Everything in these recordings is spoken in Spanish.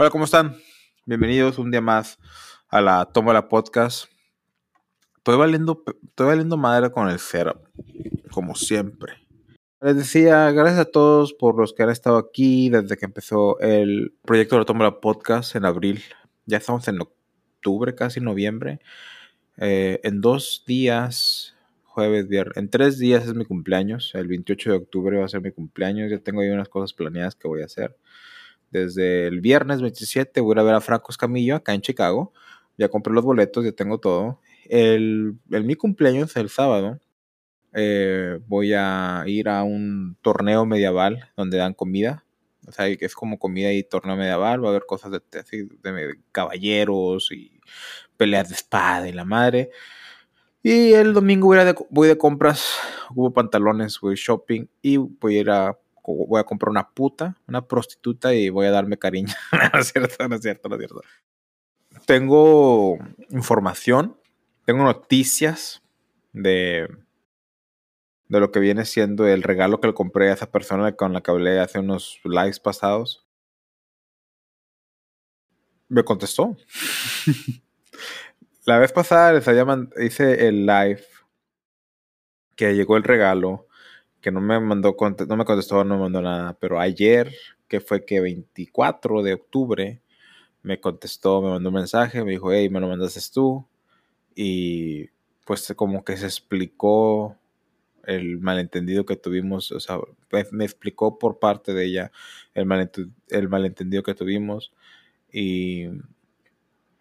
Hola, ¿cómo están? Bienvenidos un día más a la Toma la Podcast. Estoy valiendo, estoy valiendo madre con el cero, como siempre. Les decía, gracias a todos por los que han estado aquí desde que empezó el proyecto de la Toma la Podcast en abril. Ya estamos en octubre, casi noviembre. Eh, en dos días, jueves, viernes, en tres días es mi cumpleaños. El 28 de octubre va a ser mi cumpleaños. Ya tengo ahí unas cosas planeadas que voy a hacer desde el viernes 27 voy a ir a ver a Franco Escamillo acá en Chicago. Ya compré los boletos, ya tengo todo. El, mi cumpleaños, el sábado, eh, voy a ir a un torneo medieval donde dan comida. O sea, es como comida y torneo medieval. Va a haber cosas de, de caballeros y peleas de espada y la madre. Y el domingo voy, de, voy de compras, hubo pantalones, voy shopping y voy a ir a voy a comprar una puta, una prostituta y voy a darme cariño. no es cierto, no es cierto, no es cierto. Tengo información, tengo noticias de, de lo que viene siendo el regalo que le compré a esa persona con la que hablé hace unos lives pasados. Me contestó. la vez pasada les había hice el live que llegó el regalo no me mandó, no me contestó, no me mandó nada, pero ayer, que fue que 24 de octubre, me contestó, me mandó un mensaje, me dijo, hey, me lo mandaste tú, y pues como que se explicó el malentendido que tuvimos, o sea, me explicó por parte de ella el, el malentendido que tuvimos, y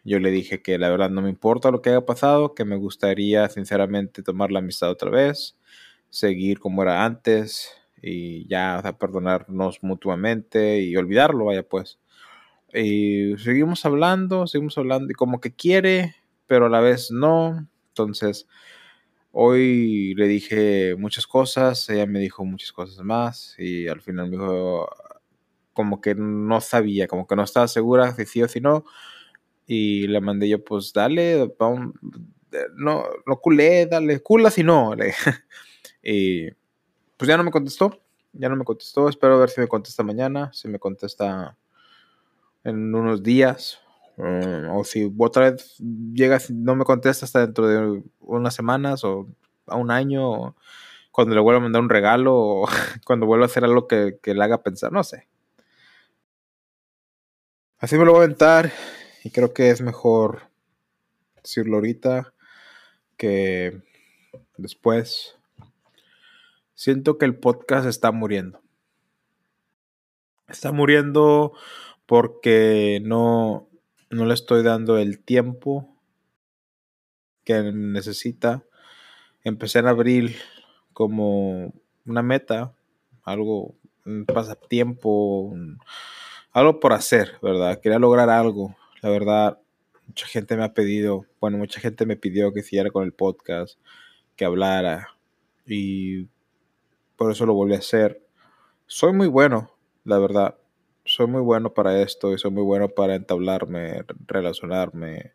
yo le dije que la verdad no me importa lo que haya pasado, que me gustaría sinceramente tomar la amistad otra vez, seguir como era antes y ya, perdonarnos mutuamente y olvidarlo, vaya pues. Y seguimos hablando, seguimos hablando y como que quiere, pero a la vez no. Entonces, hoy le dije muchas cosas, ella me dijo muchas cosas más y al final me dijo como que no sabía, como que no estaba segura si sí o si no. Y le mandé yo, pues dale, no, no culé, dale, cula si no. Y pues ya no me contestó, ya no me contestó, espero ver si me contesta mañana, si me contesta en unos días, mm, o si otra vez llega, no me contesta hasta dentro de unas semanas o a un año, cuando le vuelva a mandar un regalo, o cuando vuelva a hacer algo que, que le haga pensar, no sé. Así me lo voy a aventar y creo que es mejor decirlo ahorita que después siento que el podcast está muriendo. Está muriendo porque no, no le estoy dando el tiempo que necesita. Empecé en abril como una meta, algo, un pasatiempo, algo por hacer, ¿verdad? Quería lograr algo. La verdad, mucha gente me ha pedido, bueno, mucha gente me pidió que siguiera con el podcast, que hablara. Y por eso lo volví a hacer. Soy muy bueno, la verdad. Soy muy bueno para esto y soy muy bueno para entablarme, relacionarme.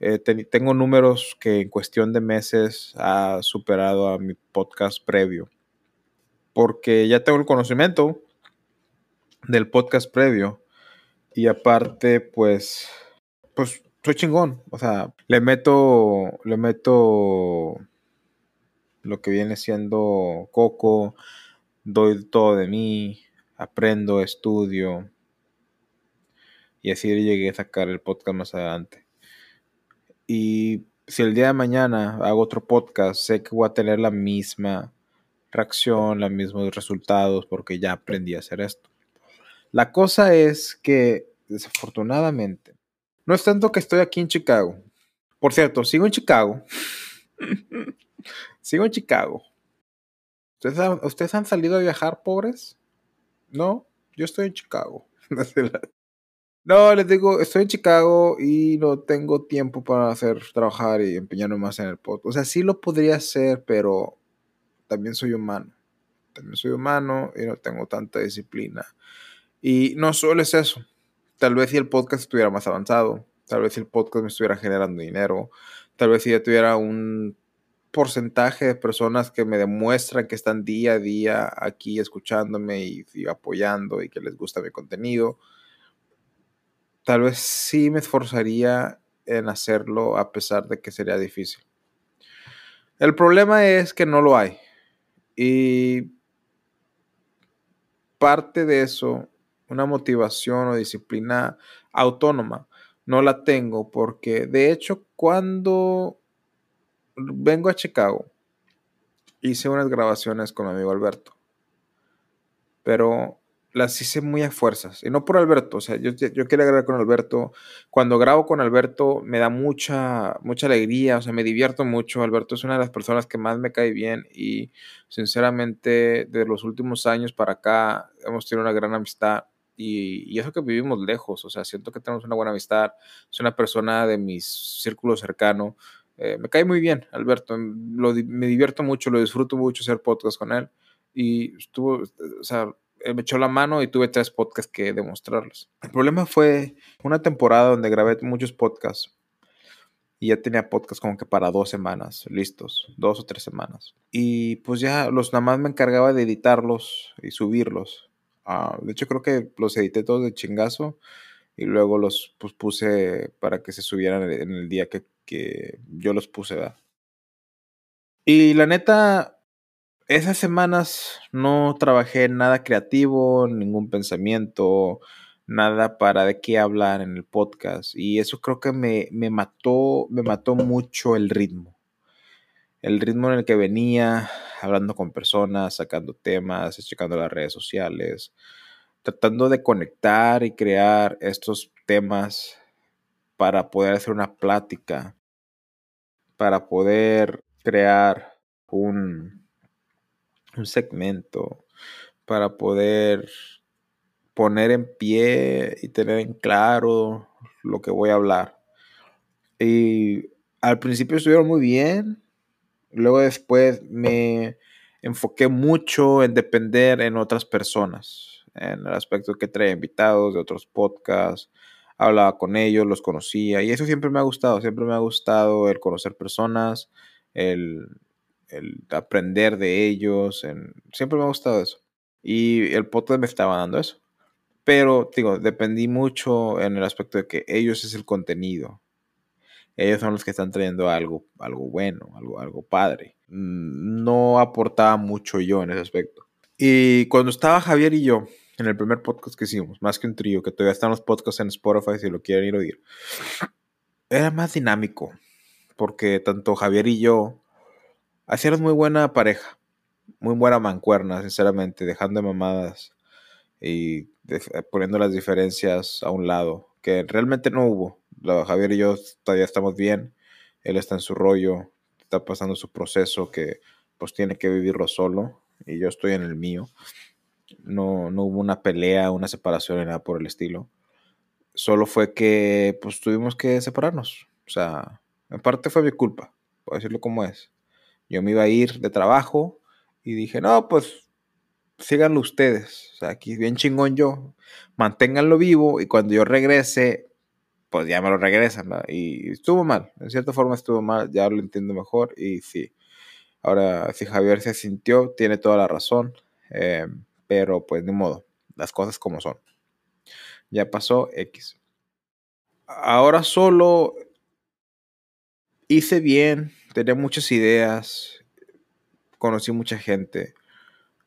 Eh, tengo números que en cuestión de meses ha superado a mi podcast previo. Porque ya tengo el conocimiento del podcast previo. Y aparte, pues, pues soy chingón. O sea, le meto, le meto lo que viene siendo Coco, doy todo de mí, aprendo, estudio. Y así llegué a sacar el podcast más adelante. Y si el día de mañana hago otro podcast, sé que voy a tener la misma reacción, los mismos resultados, porque ya aprendí a hacer esto. La cosa es que, desafortunadamente, no es tanto que estoy aquí en Chicago. Por cierto, sigo en Chicago. Sigo en Chicago. ¿Ustedes han, salido a viajar pobres? No, yo estoy en Chicago. no, les digo, estoy en Chicago y no tengo tiempo para hacer trabajar y empeñarme más en el podcast. O sea, sí lo podría hacer, pero también soy humano. También soy humano y no tengo tanta disciplina. Y no solo es eso. Tal vez si el podcast estuviera más avanzado, tal vez si el podcast me estuviera generando dinero, tal vez si ya tuviera un porcentaje de personas que me demuestran que están día a día aquí escuchándome y, apoyando y que les gusta mi contenido. tal vez sí me esforzaría en hacerlo a pesar de que sería difícil. El problema es que no lo hay. Y parte de eso, una motivación o disciplina autónoma, no la tengo porque de hecho cuando vengo a Chicago hice unas grabaciones con mi amigo Alberto. Pero las hice muy a fuerzas. Y no por Alberto, o sea, yo, yo quería grabar con Alberto. Cuando grabo con Alberto me da mucha, mucha alegría, o sea, me divierto mucho. Alberto es una de las personas que más me cae bien y sinceramente de los últimos años para acá hemos tenido una gran amistad. Y, y, eso que vivimos lejos, o sea, siento que tenemos una buena amistad. Es una persona de mi círculo cercano. Eh, me cae muy bien, Alberto. Lo, me divierto mucho, lo disfruto mucho hacer podcast con él. Y estuvo, o sea, me echó la mano y tuve tres podcasts que demostrarles. El problema fue una temporada donde grabé muchos podcasts y ya tenía podcasts como que para dos semanas listos, dos o tres semanas. Y pues ya los nada más me encargaba de editarlos y subirlos. Uh, de hecho creo que los edité todos de chingazo y luego los pues, puse para que se subieran en el día que, yo los puse. Y la neta, esas semanas no trabajé nada creativo, ningún pensamiento, nada para de qué hablar en el podcast. Y eso creo que me, me mató, me mató mucho el ritmo. El ritmo en el que venía, hablando con personas, sacando temas, checando las redes sociales, tratando de conectar y crear estos temas para poder hacer una plática, para poder crear un, un segmento para poder poner en pie y tener en claro lo que voy a hablar. Y al principio estuvieron muy bien, luego después me enfoqué mucho en depender en otras personas, en el aspecto que traía invitados de otros podcasts, hablaba con ellos, los conocía y eso siempre me ha gustado, siempre me ha gustado el conocer personas, el el aprender de ellos. siempre me ha gustado eso. Y el podcast me estaba dando eso. Pero, digo, dependí mucho en el aspecto de que ellos es el contenido. Ellos son los que están trayendo algo, algo bueno, algo, algo padre. No aportaba mucho yo en ese aspecto. Y cuando estaba Javier y yo, en el primer podcast que hicimos, más que un trío, que todavía están los podcasts en Spotify si lo quieren ir a oír, era más dinámico. Porque tanto Javier y yo Hacíamos muy buena pareja, muy buena mancuerna, sinceramente, dejando de mamadas y poniendo las diferencias a un lado, que realmente no hubo. Javier y yo todavía estamos bien, él está en su rollo, está pasando su proceso que pues tiene que vivirlo solo y yo estoy en el mío. No, no hubo una pelea, una separación ni nada por el estilo. Solo fue que pues tuvimos que separarnos. O sea, en parte fue mi culpa, por decirlo como es. Yo me iba a ir de trabajo y dije, no, pues síganlo ustedes. O sea, aquí bien chingón yo. Manténganlo vivo y cuando yo regrese, pues ya me lo regresan. Y estuvo mal. En cierta forma estuvo mal. Ya lo entiendo mejor. Y sí. Ahora, si Javier se sintió, tiene toda la razón. Eh, pero pues de modo. Las cosas como son. Ya pasó X. Ahora solo hice bien tenía muchas ideas, conocí mucha gente,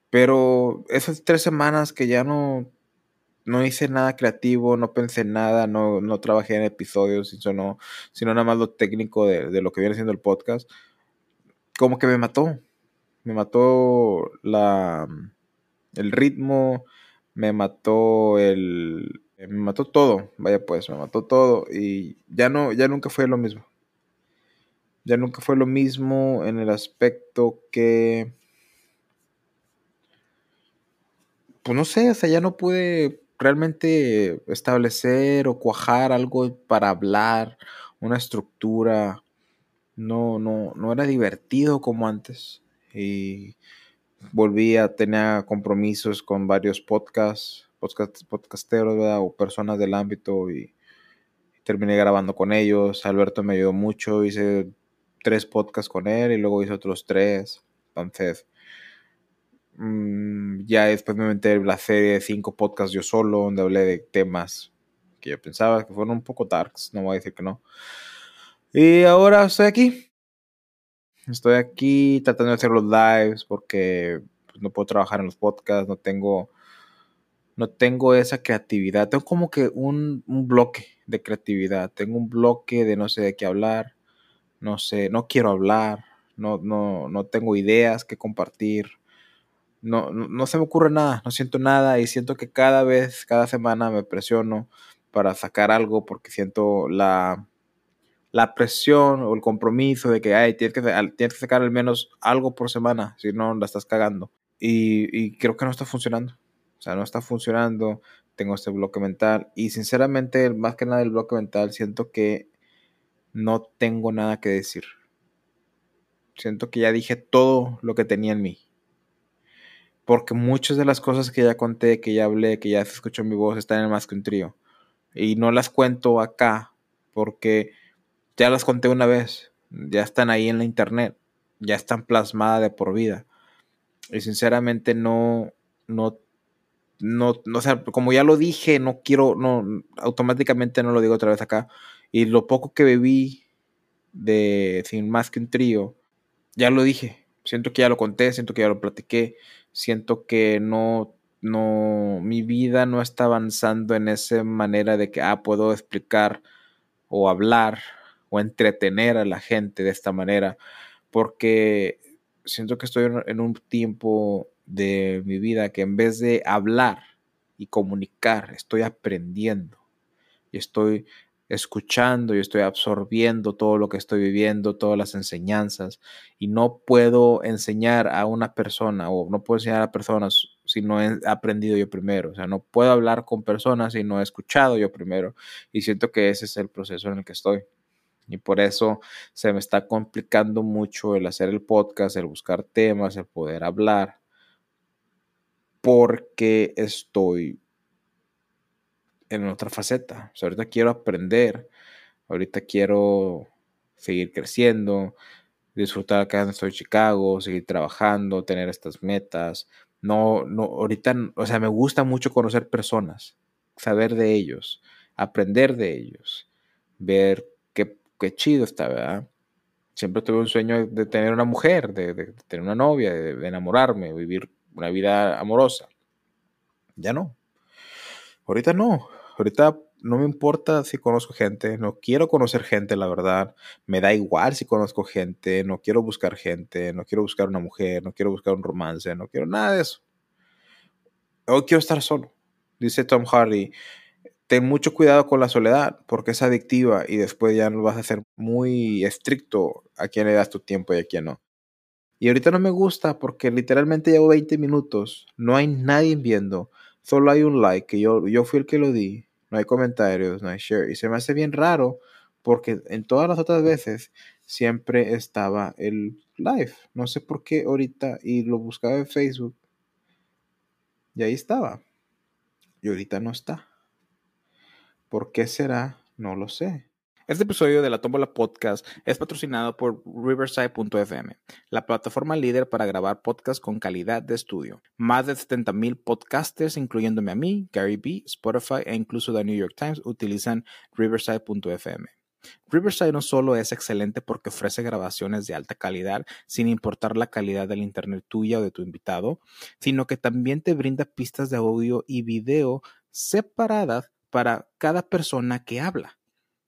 pero esas tres semanas que ya no, no hice nada creativo, no pensé en nada, no, no trabajé en episodios, sino, sino nada más lo técnico de, de, lo que viene siendo el podcast, como que me mató. Me mató la, el ritmo, me mató el... Me mató todo, vaya pues, me mató todo y ya no, ya nunca fue lo mismo ya nunca fue lo mismo en el aspecto que, pues no sé, o sea, ya no pude realmente establecer o cuajar algo para hablar, una estructura. No, no, no era divertido como antes. Y volví a tener compromisos con varios podcasts, podcasteros, o personas del ámbito y terminé grabando con ellos. Alberto me ayudó mucho, hice tres podcasts con él y luego hice otros tres. Entonces, ya después me metí en la serie de cinco podcasts yo solo, donde hablé de temas que yo pensaba que fueron un poco darks, no voy a decir que no. Y ahora estoy aquí. Estoy aquí tratando de hacer los lives porque pues, no puedo trabajar en los podcasts, no tengo, no tengo esa creatividad. Tengo como que un, un bloque de creatividad. Tengo un bloque de no sé de qué hablar. No sé, no quiero hablar. No, no, no tengo ideas que compartir no, no, se me ocurre nada, no siento nada y siento que cada vez, cada semana me presiono para sacar algo porque siento la, la presión o el compromiso de que ay, tienes, que tienes que sacar al menos algo por semana, si no la estás cagando. Y, y creo que no está funcionando. O sea, no está funcionando. Tengo este bloque mental. Y sinceramente, más que nada el bloque mental, siento que no tengo nada que decir. Siento que ya dije todo lo que tenía en mí porque muchas de las cosas que ya conté, que ya hablé, que ya se escuchó mi voz, están en más que un trío. Y no las cuento acá porque ya las conté una vez, ya están ahí en la internet, ya están plasmadas de por vida. Y sinceramente no, no, no, no, o sea, como ya lo dije, no quiero, no, automáticamente no lo digo otra vez acá. Y lo poco que bebí de Sin Más que un Trío, ya lo dije. Siento que ya lo conté, siento que ya lo platiqué, siento que no, no, mi vida no está avanzando en esa manera de que, ah, puedo explicar o hablar o entretener a la gente de esta manera, porque siento que estoy en un tiempo de mi vida que en vez de hablar y comunicar, estoy aprendiendo. Y estoy escuchando y estoy absorbiendo todo lo que estoy viviendo, todas las enseñanzas, y no puedo enseñar a una persona o no puedo enseñar a personas si no he aprendido yo primero, o sea, no puedo hablar con personas si no he escuchado yo primero, y siento que ese es el proceso en el que estoy. Y por eso se me está complicando mucho el hacer el podcast, el buscar temas, el poder hablar, porque estoy en otra faceta. ahorita quiero aprender, ahorita quiero seguir creciendo, disfrutar acá en estoy Chicago, seguir trabajando, tener estas metas. No, no, ahorita, o sea, me gusta mucho conocer personas, saber de ellos, aprender de ellos, ver qué, qué chido está, ¿verdad? Siempre tuve un sueño de tener una mujer, de, tener una novia, de, de enamorarme, vivir una vida amorosa. Ya no. Ahorita no. Ahorita no me importa si conozco gente, no quiero conocer gente, la verdad. Me da igual si conozco gente, no quiero buscar gente, no quiero buscar una mujer, no quiero buscar un romance, no quiero nada de eso. Hoy quiero estar solo. Dice Tom Hardy, ten mucho cuidado con la soledad porque es adictiva y después ya no vas a ser muy estricto a quién le das tu tiempo y a quién no. Y ahorita no me gusta porque literalmente llevo 20 minutos, no hay nadie viendo, solo hay un like, que yo, yo fui el que lo di, no hay comentarios, no hay share, y se me hace bien raro porque en todas las otras veces siempre estaba el live, no sé por qué ahorita, y lo buscaba en Facebook, y ahí estaba, y ahorita no está. ¿Por qué será? No lo sé. Este episodio de la Tómbola Podcast es patrocinado por Riverside.fm, la plataforma líder para grabar podcasts con calidad de estudio. Más de 70.000 podcasters, incluyéndome a mí, Gary B, Spotify e incluso The New York Times, utilizan Riverside.fm. Riverside no solo es excelente porque ofrece grabaciones de alta calidad sin importar la calidad del internet tuya o de tu invitado, sino que también te brinda pistas de audio y video separadas para cada persona que habla.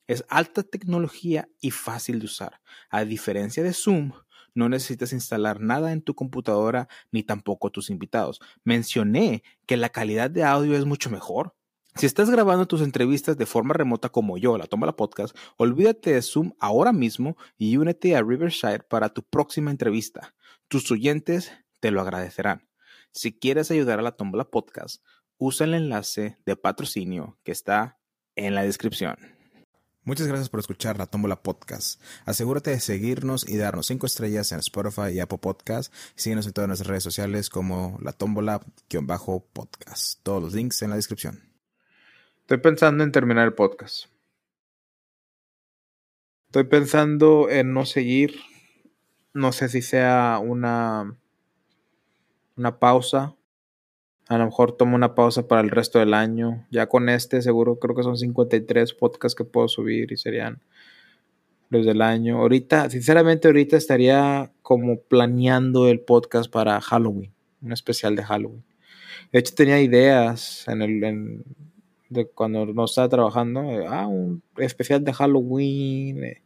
Es alta tecnología y fácil de usar. A diferencia de Zoom, no necesitas instalar nada en tu computadora ni tampoco tus invitados. Mencioné que la calidad de audio es mucho mejor. Si estás grabando tus entrevistas de forma remota como yo, la toma la podcast, olvídate de Zoom ahora mismo y únete a Riverside para tu próxima entrevista. Tus oyentes te lo agradecerán. Si quieres ayudar a la Tómbola Podcast, usa el enlace de patrocinio que está en la descripción. Muchas gracias por escuchar La Tómbola Podcast. Asegúrate de seguirnos y darnos 5 estrellas en Spotify y Apple Podcast. Síguenos en todas nuestras redes sociales como La Tómbola-podcast. Todos los links en la descripción. Estoy pensando en terminar el podcast. Estoy pensando en no seguir. No sé si sea una, una pausa. A lo mejor tomo una pausa para el resto del año. Ya con este seguro creo que son 53 podcasts que puedo subir y serían los del año. Ahorita, sinceramente, ahorita estaría como planeando el podcast para Halloween, un especial de Halloween. De hecho, tenía ideas en el, de cuando no estaba trabajando, eh, ah, un especial de Halloween, eh,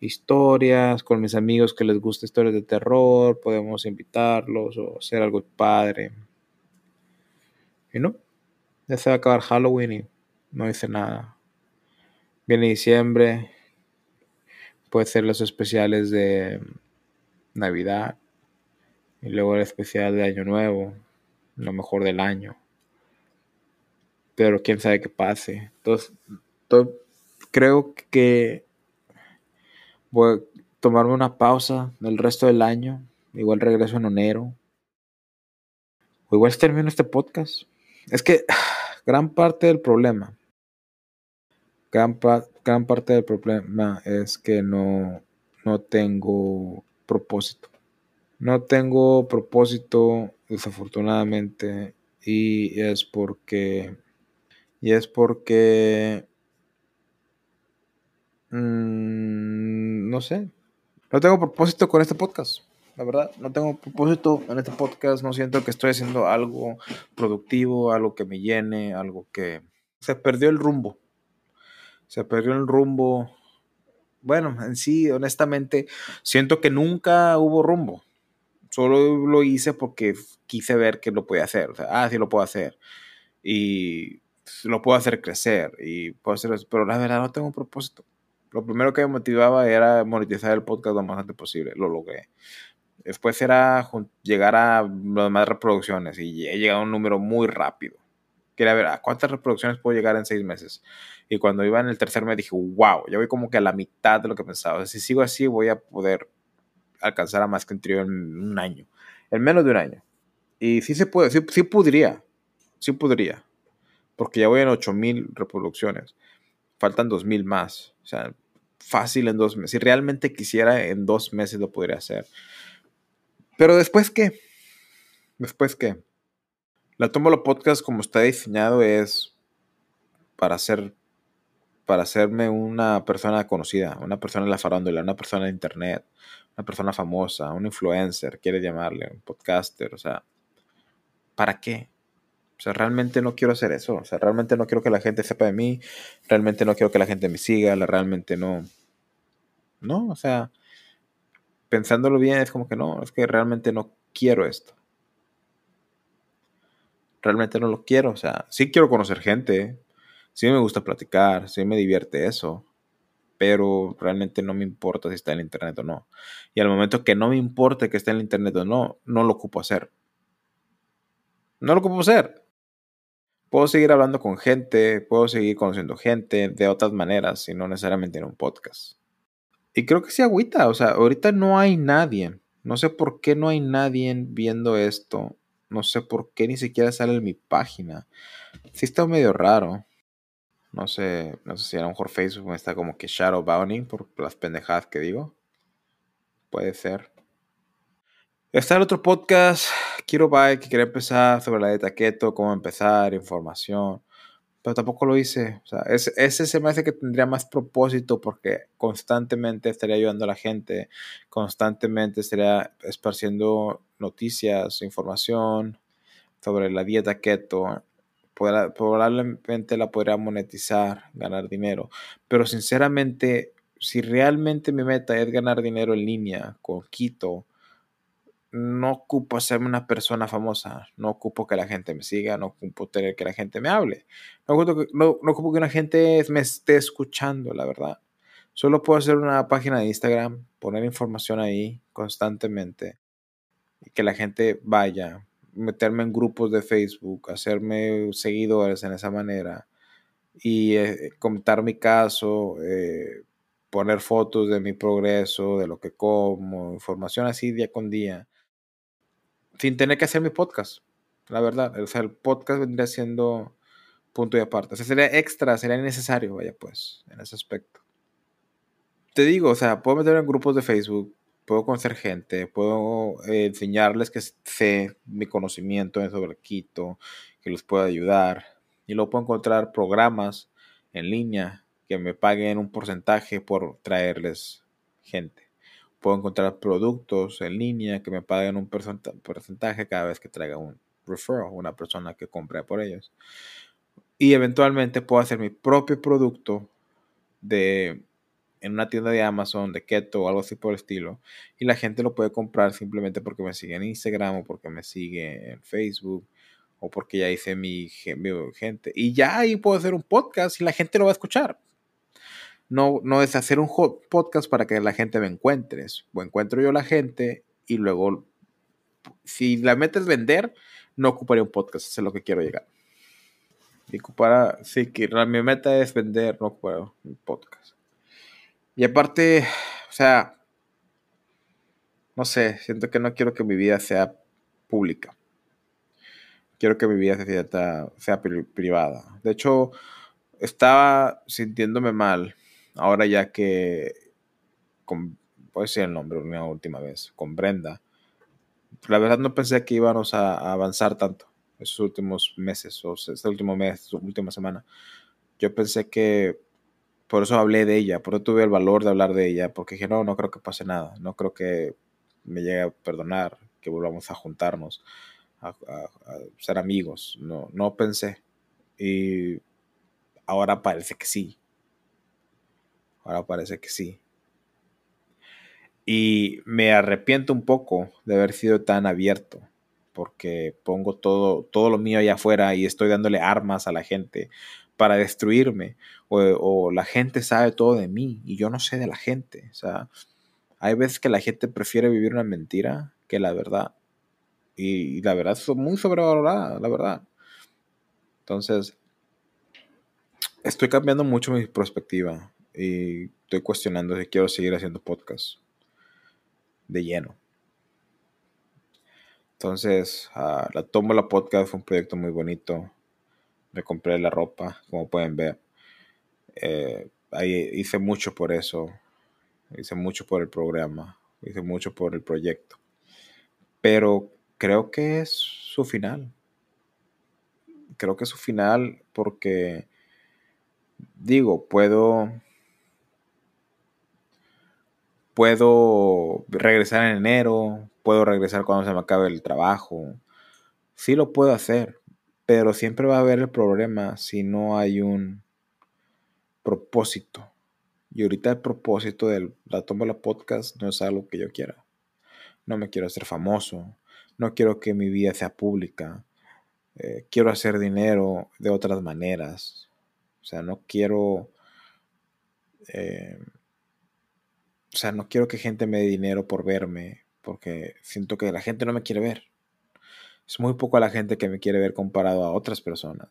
historias con mis amigos que les gusta historias de terror, podemos invitarlos o hacer algo padre. Y no, ya se va a acabar Halloween y no hice nada. Viene diciembre, puede ser los especiales de Navidad y luego el especial de Año Nuevo, lo mejor del año. Pero quién sabe qué pase. Entonces, creo que voy a tomarme una pausa del resto del año. Igual regreso en enero. O igual termino este podcast. Es que gran parte del problema, gran, gran parte del problema es que no, no tengo propósito. No tengo propósito, desafortunadamente, y es porque, y es porque, mmm, no sé, no tengo propósito con este podcast. La verdad, no tengo propósito en este podcast, no siento que estoy haciendo algo productivo, algo que me llene, algo que... Se perdió el rumbo. Se perdió el rumbo. Bueno, en sí, honestamente, siento que nunca hubo rumbo. Solo lo hice porque quise ver que lo podía hacer. Ah, sí lo puedo hacer. Y lo puedo hacer crecer. Y puedo. Pero la verdad no tengo un propósito. Lo primero que me motivaba era monetizar el podcast lo más antes posible. Lo logré. Después era llegar a las demás reproducciones y he llegado a un número muy rápido. Quería ver a cuántas reproducciones puedo llegar en seis meses. Y cuando iba en el tercer mes dije, wow, ya voy como que a la mitad de lo que pensaba. Si sigo así voy a poder alcanzar a más que un trío en un año. En menos de un año. Y sí se puede, sí, sí podría. Sí podría. Porque ya voy en 8000 reproducciones. Faltan 2000 más. O sea, fácil en dos meses. Si realmente quisiera, en dos meses lo podría hacer. Pero después qué? Después qué? La Tómalo Podcast como está diseñado es para ser para hacerme una persona conocida, una persona en la farándula, una persona de internet, una persona famosa, un influencer, quiere llamarle, un podcaster, o sea, ¿para qué? O sea, realmente no quiero hacer eso, o sea, realmente no quiero que la gente sepa de mí, realmente no quiero que la gente me siga, realmente no, no, o sea, pensándolo bien, es como que no, es que realmente no quiero esto. Realmente no lo quiero, o sea, sí quiero conocer gente, sí me gusta platicar, sí me divierte eso, pero realmente no me importa si está en internet o no. Y al momento que no me importe que esté en internet o no, no lo ocupo hacer. No lo ocupo hacer. Puedo seguir hablando con gente, puedo seguir conociendo gente de otras maneras y no necesariamente en un podcast. Y creo que sí agüita, o sea, ahorita no hay nadie. No sé por qué no hay nadie viendo esto. No sé por qué ni siquiera sale en mi página. Sí está medio raro. No sé, no sé si a lo mejor Facebook me está como que shadow bounding por las pendejadas que digo. Puede ser. Está el otro podcast, Quiero Bike, que quiere empezar sobre la dieta keto, cómo empezar, información pero tampoco lo hice. O sea, ese, se me hace que tendría más propósito porque constantemente estaría ayudando a la gente, constantemente estaría esparciendo noticias, información sobre la dieta keto. Probablemente la podría monetizar, ganar dinero. Pero sinceramente, si realmente mi meta es ganar dinero en línea con Keto, no ocupo serme una persona famosa, no ocupo que la gente me siga, no ocupo tener que la gente me hable, no ocupo, que, una gente me esté escuchando, la verdad. Solo puedo hacer una página de Instagram, poner información ahí constantemente y que la gente vaya, meterme en grupos de Facebook, hacerme seguidores en esa manera y eh, contar mi caso, eh, poner fotos de mi progreso, de lo que como, información así día con día sin tener que hacer mi podcast, la verdad. O sea, el podcast vendría siendo punto y aparte. O sea, sería extra, sería innecesario, vaya pues, en ese aspecto. Te digo, o sea, puedo meter en grupos de Facebook, puedo conocer gente, puedo eh, enseñarles que sé mi conocimiento sobre Quito, que les pueda ayudar. Y luego puedo encontrar programas en línea que me paguen un porcentaje por traerles gente. Puedo encontrar productos en línea que me paguen un porcentaje cada vez que traiga un referral, una persona que compre por ellos. Y eventualmente puedo hacer mi propio producto de en una tienda de Amazon, de Keto o algo así por el estilo. Y la gente lo puede comprar simplemente porque me sigue en Instagram o porque me sigue en Facebook o porque ya hice mi, gente. Y ya ahí puedo hacer un podcast y la gente lo va a escuchar. No, no es hacer un podcast para que la gente me encuentre. O encuentro yo la gente y luego, si la meta es vender, no ocuparía un podcast. Eso es lo que quiero llegar. Sí, que mi meta es vender, no ocupar un podcast. Y aparte, o sea, no sé, siento que no quiero que mi vida sea pública. Quiero que mi vida sea privada. De hecho, estaba sintiéndome mal ahora ya que, con, puedo decir el nombre una última vez, con Brenda. La verdad no pensé que íbamos a, avanzar tanto esos últimos meses o este último mes, última semana. Yo pensé que por eso hablé de ella, por eso tuve el valor de hablar de ella, porque dije, no, no creo que pase nada, no creo que me llegue a perdonar, que volvamos a juntarnos, a, ser amigos, no, no pensé. Y ahora parece que sí. Ahora parece que sí. Y me arrepiento un poco de haber sido tan abierto, porque pongo todo, todo lo mío allá afuera y estoy dándole armas a la gente para destruirme. O, la gente sabe todo de mí y yo no sé de la gente. O sea, hay veces que la gente prefiere vivir una mentira que la verdad. Y, la verdad es muy sobrevalorada, la verdad. Entonces, estoy cambiando mucho mi perspectiva y estoy cuestionando si quiero seguir haciendo podcast de lleno. Entonces, uh, la la Podcast fue un proyecto muy bonito me compré la ropa, como pueden ver. Eh, ahí hice mucho por eso, hice mucho por el programa, hice mucho por el proyecto. Pero creo que es su final. Creo que es su final porque, digo, puedo puedo regresar en enero, puedo regresar cuando se me acabe el trabajo. Sí lo puedo hacer, pero siempre va a haber el problema si no hay un propósito. Y ahorita el propósito de la toma la podcast no es algo que yo quiera. No me quiero hacer famoso. No quiero que mi vida sea pública. Eh, quiero hacer dinero de otras maneras. O sea, no quiero... Eh, o sea, no quiero que gente me dé dinero por verme, porque siento que la gente no me quiere ver. Es muy poco la gente que me quiere ver comparado a otras personas.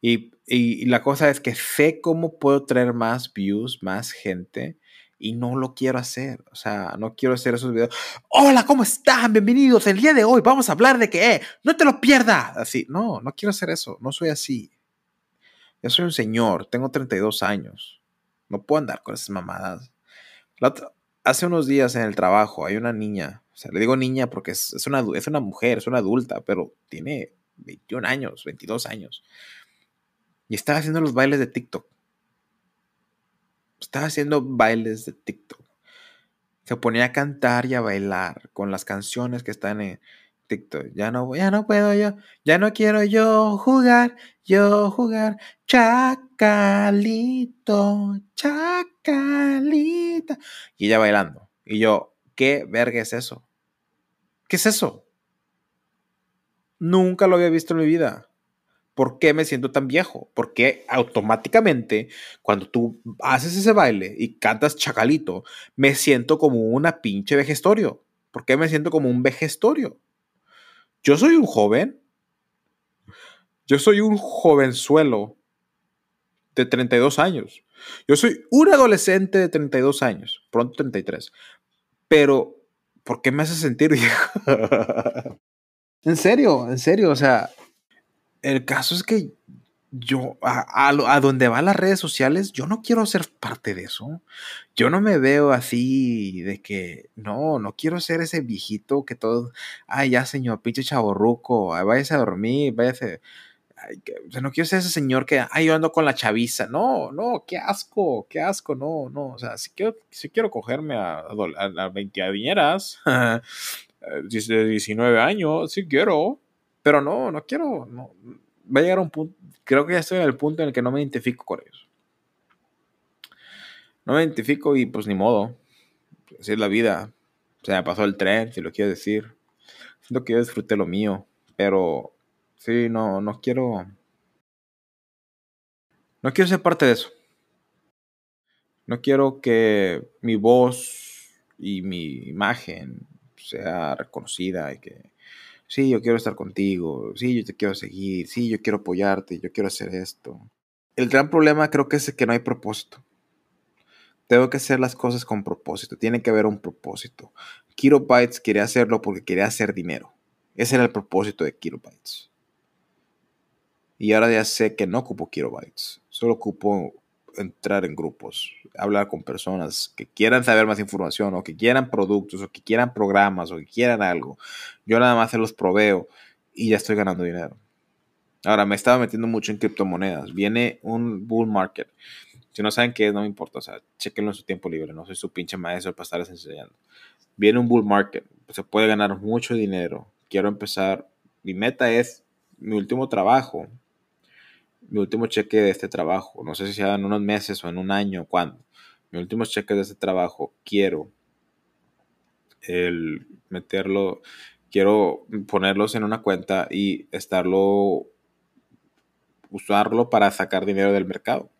Y, la cosa es que sé cómo puedo traer más views, más gente, y no lo quiero hacer. O sea, no quiero hacer esos videos. Hola, ¿cómo están? Bienvenidos. El día de hoy vamos a hablar de que, no te lo pierdas. Así, no, no quiero hacer eso. No soy así. Yo soy un señor, tengo 32 años. No puedo andar con esas mamadas. Hace unos días en el trabajo hay una niña o sea, le digo niña porque es, una, es una mujer, es una adulta, pero tiene 21 años, 22 años. Y estaba haciendo los bailes de TikTok. Estaba haciendo bailes de TikTok. Se ponía a cantar y a bailar con las canciones que están en TikTok. Ya no, ya no puedo yo, ya no quiero yo jugar, yo jugar. Chacalito, chacalita. Y ella bailando. Y yo, ¿Qué verga es eso? ¿Qué es eso? Nunca lo había visto en mi vida. ¿Por qué me siento tan viejo? Porque automáticamente, cuando tú haces ese baile y cantas chacalito, me siento como una pinche vejestorio. ¿Por qué me siento como un vejestorio? Yo soy un joven. Yo soy un jovenzuelo de 32 años. Yo soy un adolescente de 32 años, pronto 33. Pero, ¿por qué me hace sentir viejo? en serio, en serio, o sea, el caso es que yo, a, a, donde van las redes sociales, yo no quiero ser parte de eso. Yo no me veo así de que, no, no quiero ser ese viejito que todo, ay, ya señor, pinche chaborruco, váyase a dormir, váyase. Ay, o sea, no quiero ser ese señor que, ay, yo ando con la chaviza. No, no, qué asco, qué asco, no, no. O sea, si quiero, si quiero cogerme a, a, a 20 adineras, 19 años, sí quiero. Pero no, no quiero, no, va a llegar a un punto, creo que ya estoy en el punto en el que no me identifico con ellos. No me identifico y pues ni modo. Así es la vida. Se me pasó el tren, si lo quiero decir. Siento que yo disfruté lo mío, pero sí, no, no quiero... No quiero ser parte de eso. No quiero que mi voz y mi imagen sea reconocida y que sí, yo quiero estar contigo, sí, yo te quiero seguir, sí, yo quiero apoyarte, yo quiero hacer esto. El gran problema creo que es que no hay propósito. Tengo que hacer las cosas con propósito, tiene que haber un propósito. Kilobytes quería hacerlo porque quería hacer dinero. Ese era el propósito de Kilobytes. Y ahora ya sé que no ocupo Kilobytes, solo ocupo entrar en grupos, hablar con personas que quieran saber más información o que quieran productos o que quieran programas o que quieran algo. Yo nada más se los proveo y ya estoy ganando dinero. Ahora, me estaba metiendo mucho en criptomonedas. Viene un bull market. Si no saben qué es, no me importa. O sea, chequenlo en su tiempo libre. No soy su pinche maestro para estarles enseñando. Viene un bull market. Se puede ganar mucho dinero. Quiero empezar. Mi meta es mi último trabajo mi último cheque de este trabajo, no sé si sea en unos meses o en un año, cuándo, mi último cheque de este trabajo, quiero meterlo, quiero ponerlos en una cuenta y estarlo, usarlo para sacar dinero del mercado.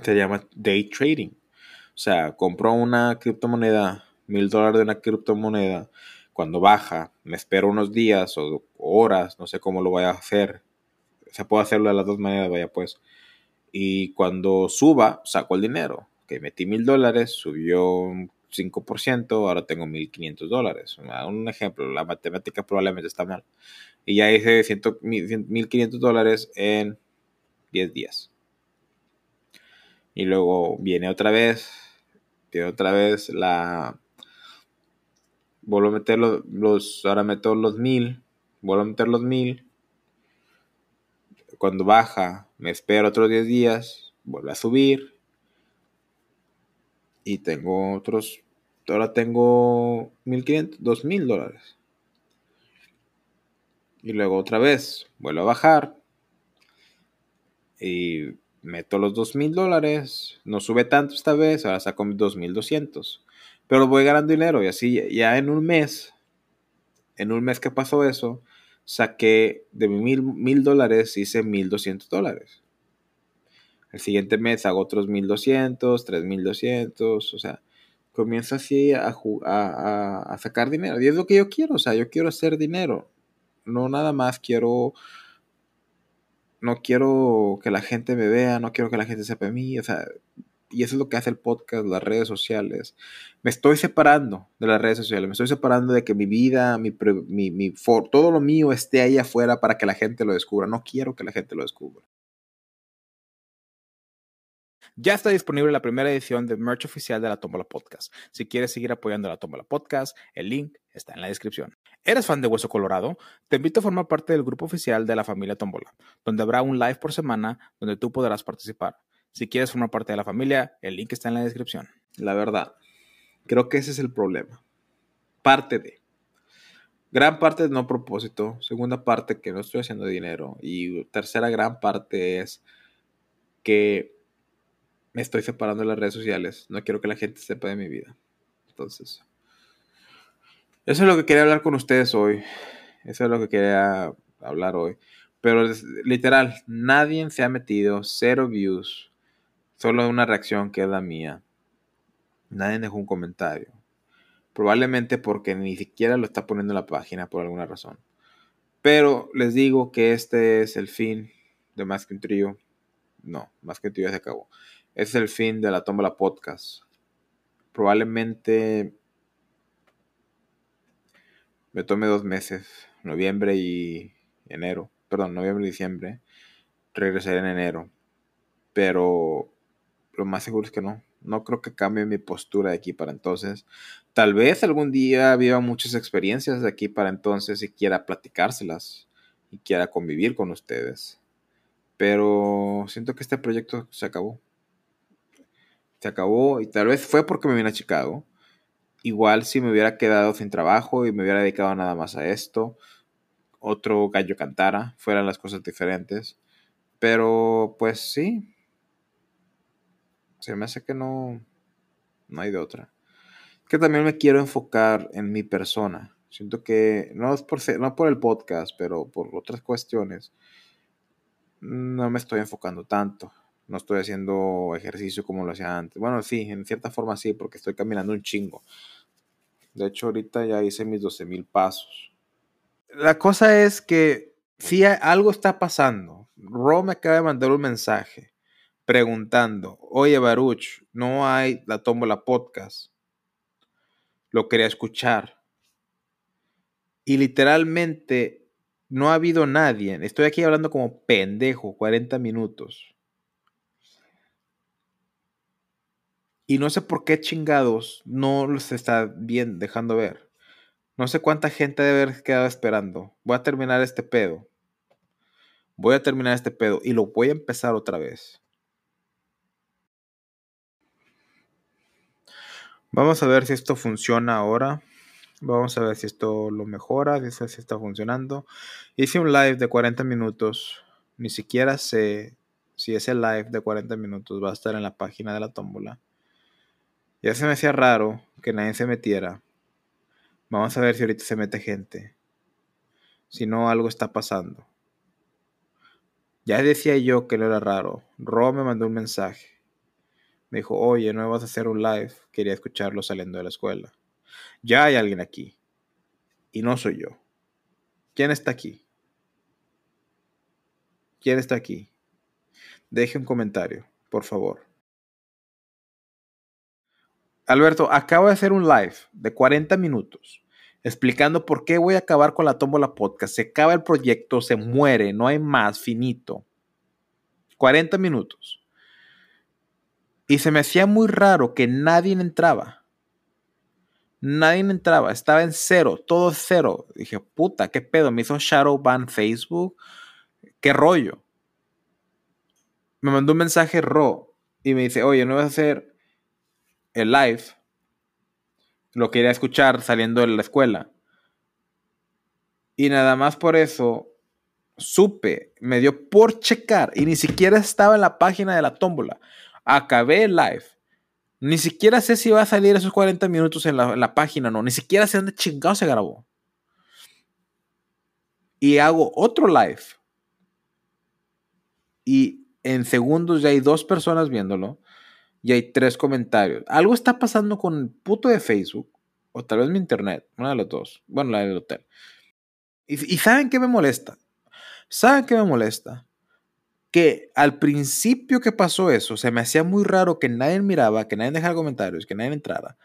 Se llama day trading. O sea, compro una criptomoneda, mil dólares de una criptomoneda, cuando baja, me espero unos días o horas, no sé cómo lo voy a hacer, se puede hacerlo de las dos maneras, vaya pues. Y cuando suba, saco el dinero. Que metí mil dólares, subió un 5%, ahora tengo 1500 dólares. Un ejemplo, la matemática probablemente está mal. Y ya hice 1500 dólares en 10 días. Y luego viene otra vez, viene otra vez la... Vuelvo a meter los, los ahora meto los 1000, vuelvo a meter los 1000 cuando baja, me espero otros 10 días, vuelve a subir. Y tengo otros, ahora tengo 1500, 2000 dólares. Y luego otra vez, vuelvo a bajar. Y meto los 2000 dólares. No sube tanto esta vez, ahora saco mis 2200. Pero voy ganando dinero y así ya en un mes, en un mes que pasó eso, saqué de mil, mil dólares, hice mil doscientos dólares. El siguiente mes hago otros mil doscientos, tres mil doscientos, o sea, comienzo así a, a, a, sacar dinero. Y es lo que yo quiero, o sea, yo quiero hacer dinero. No nada más quiero, no quiero que la gente me vea, no quiero que la gente sepa de mí, o sea, y eso es lo que hace el podcast, las redes sociales. Me estoy separando de las redes sociales, me estoy separando de que mi vida, mi, mi, mi todo lo mío esté ahí afuera para que la gente lo descubra. No quiero que la gente lo descubra. Ya está disponible la primera edición de merch oficial de la Tómbola Podcast. Si quieres seguir apoyando la Tómbola Podcast, el link está en la descripción. ¿Eres fan de Hueso Colorado? Te invito a formar parte del grupo oficial de la familia Tómbola, donde habrá un live por semana donde tú podrás participar. Si quieres formar parte de la familia, el link está en la descripción. La verdad, creo que ese es el problema. Parte de. Gran parte de no propósito. Segunda parte que no estoy haciendo dinero. Y tercera gran parte es que me estoy separando de las redes sociales. No quiero que la gente sepa de mi vida. Entonces, eso es lo que quería hablar con ustedes hoy. Eso es lo que quería hablar hoy. Pero literal, nadie se ha metido, cero views, Solo una reacción que es la mía. Nadie dejó un comentario. Probablemente porque ni siquiera lo está poniendo en la página por alguna razón. Pero les digo que este es el fin de Más que un trío. No, Más que un trío ya se acabó. Es el fin de la la podcast. Probablemente me tome dos meses, noviembre y enero, perdón, noviembre y diciembre, regresaré en enero. Pero lo más seguro es que no. No creo que cambie mi postura de aquí para entonces. Tal vez algún día viva muchas experiencias de aquí para entonces y quiera platicárselas y quiera convivir con ustedes. Pero siento que este proyecto se acabó. Se acabó y tal vez fue porque me vine a Chicago. Igual si me hubiera quedado sin trabajo y me hubiera dedicado nada más a esto, otro gallo cantara, fueran las cosas diferentes. Pero pues sí, se me hace que no, no hay de otra. Que también me quiero enfocar en mi persona. Siento que, no es por, no por el podcast, pero por otras cuestiones, no me estoy enfocando tanto. No estoy haciendo ejercicio como lo hacía antes. Bueno, sí, en cierta forma sí, porque estoy caminando un chingo. De hecho, ahorita ya hice mis 12 mil pasos. La cosa es que si algo está pasando. Ro me acaba de mandar un mensaje preguntando, oye Baruch, no hay la tómbola podcast. Lo quería escuchar. Y literalmente no ha habido nadie. Estoy aquí hablando como pendejo, 40 minutos. Y no sé por qué chingados no los está bien dejando ver. No sé cuánta gente debe haber quedado esperando. Voy a terminar este pedo. Voy a terminar este pedo y lo voy a empezar otra vez. Vamos a ver si esto funciona ahora. Vamos a ver si esto lo mejora, si está funcionando. Hice un live de 40 minutos. Ni siquiera sé si ese live de 40 minutos va a estar en la página de la tómbola. Ya se me hacía raro que nadie se metiera. Vamos a ver si ahorita se mete gente. Si no, algo está pasando. Ya decía yo que no era raro. Ro me mandó un mensaje. Me dijo, oye, no vas a hacer un live. Quería escucharlo saliendo de la escuela. Ya hay alguien aquí. Y no soy yo. ¿Quién está aquí? ¿Quién está aquí? Deje un comentario, por favor. Alberto, acabo de hacer un live de 40 minutos explicando por qué voy a acabar con la tómbola podcast. Se acaba el proyecto, se muere, no hay más, finito. 40 minutos. Y se me hacía muy raro que nadie entraba. Nadie entraba, estaba en cero, todo cero. Dije, puta, qué pedo, me hizo shadow ban Facebook. ¿Qué rollo? Me mandó un mensaje Ro y me dice, oye, no vas a hacer el live. Lo quería escuchar saliendo de la escuela. Y nada más por eso supe, me dio por checar y ni siquiera estaba en la página de la tómbola acabé el live. Ni siquiera sé si va a salir esos 40 minutos en la, página, no. Ni siquiera sé dónde chingado se grabó. Y hago otro live. Y en segundos ya hay dos personas viéndolo. Y hay tres comentarios. Algo está pasando con el puto de Facebook. O tal vez mi internet. Una de los dos. Bueno, la del hotel. Y, y ¿saben qué me molesta? ¿Saben qué me molesta? Que al principio que pasó eso, se me hacía muy raro que nadie miraba, que nadie dejara comentarios, que nadie entrara.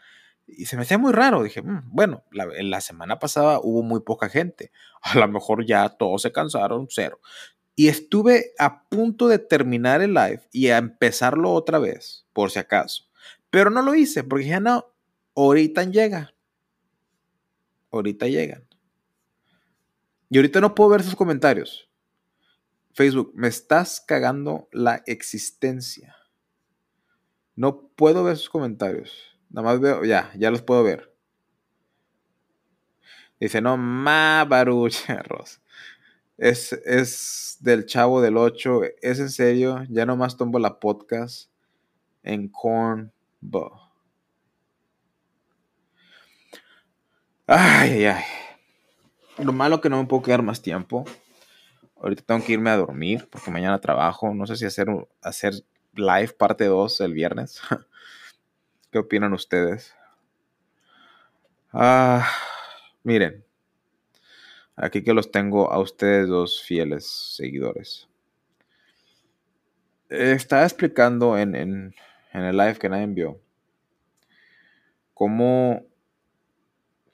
Y se me hacía muy raro. Dije, mm, bueno, la, semana pasada hubo muy poca gente. A lo mejor ya todos se cansaron, cero. Y estuve a punto de terminar el live y a empezarlo otra vez, por si acaso. Pero no lo hice, porque dije, no, ahorita llega. Ahorita llegan. Y ahorita no puedo ver sus comentarios. Facebook, me estás cagando la existencia. No puedo ver sus comentarios. Nada más veo, ya, ya los puedo ver. Dice, no, ma Baruch, Es, es del chavo del 8. Es en serio. Ya nomás tomo la podcast en Cornbo. Ay, ay, ay. Lo malo que no me puedo quedar más tiempo. Ahorita tengo que irme a dormir porque mañana trabajo. No sé si hacer, hacer live parte 2 el viernes. ¿Qué opinan ustedes? Ah, miren, aquí que los tengo a ustedes dos fieles seguidores. Estaba explicando en, en, en el live que nadie envió cómo,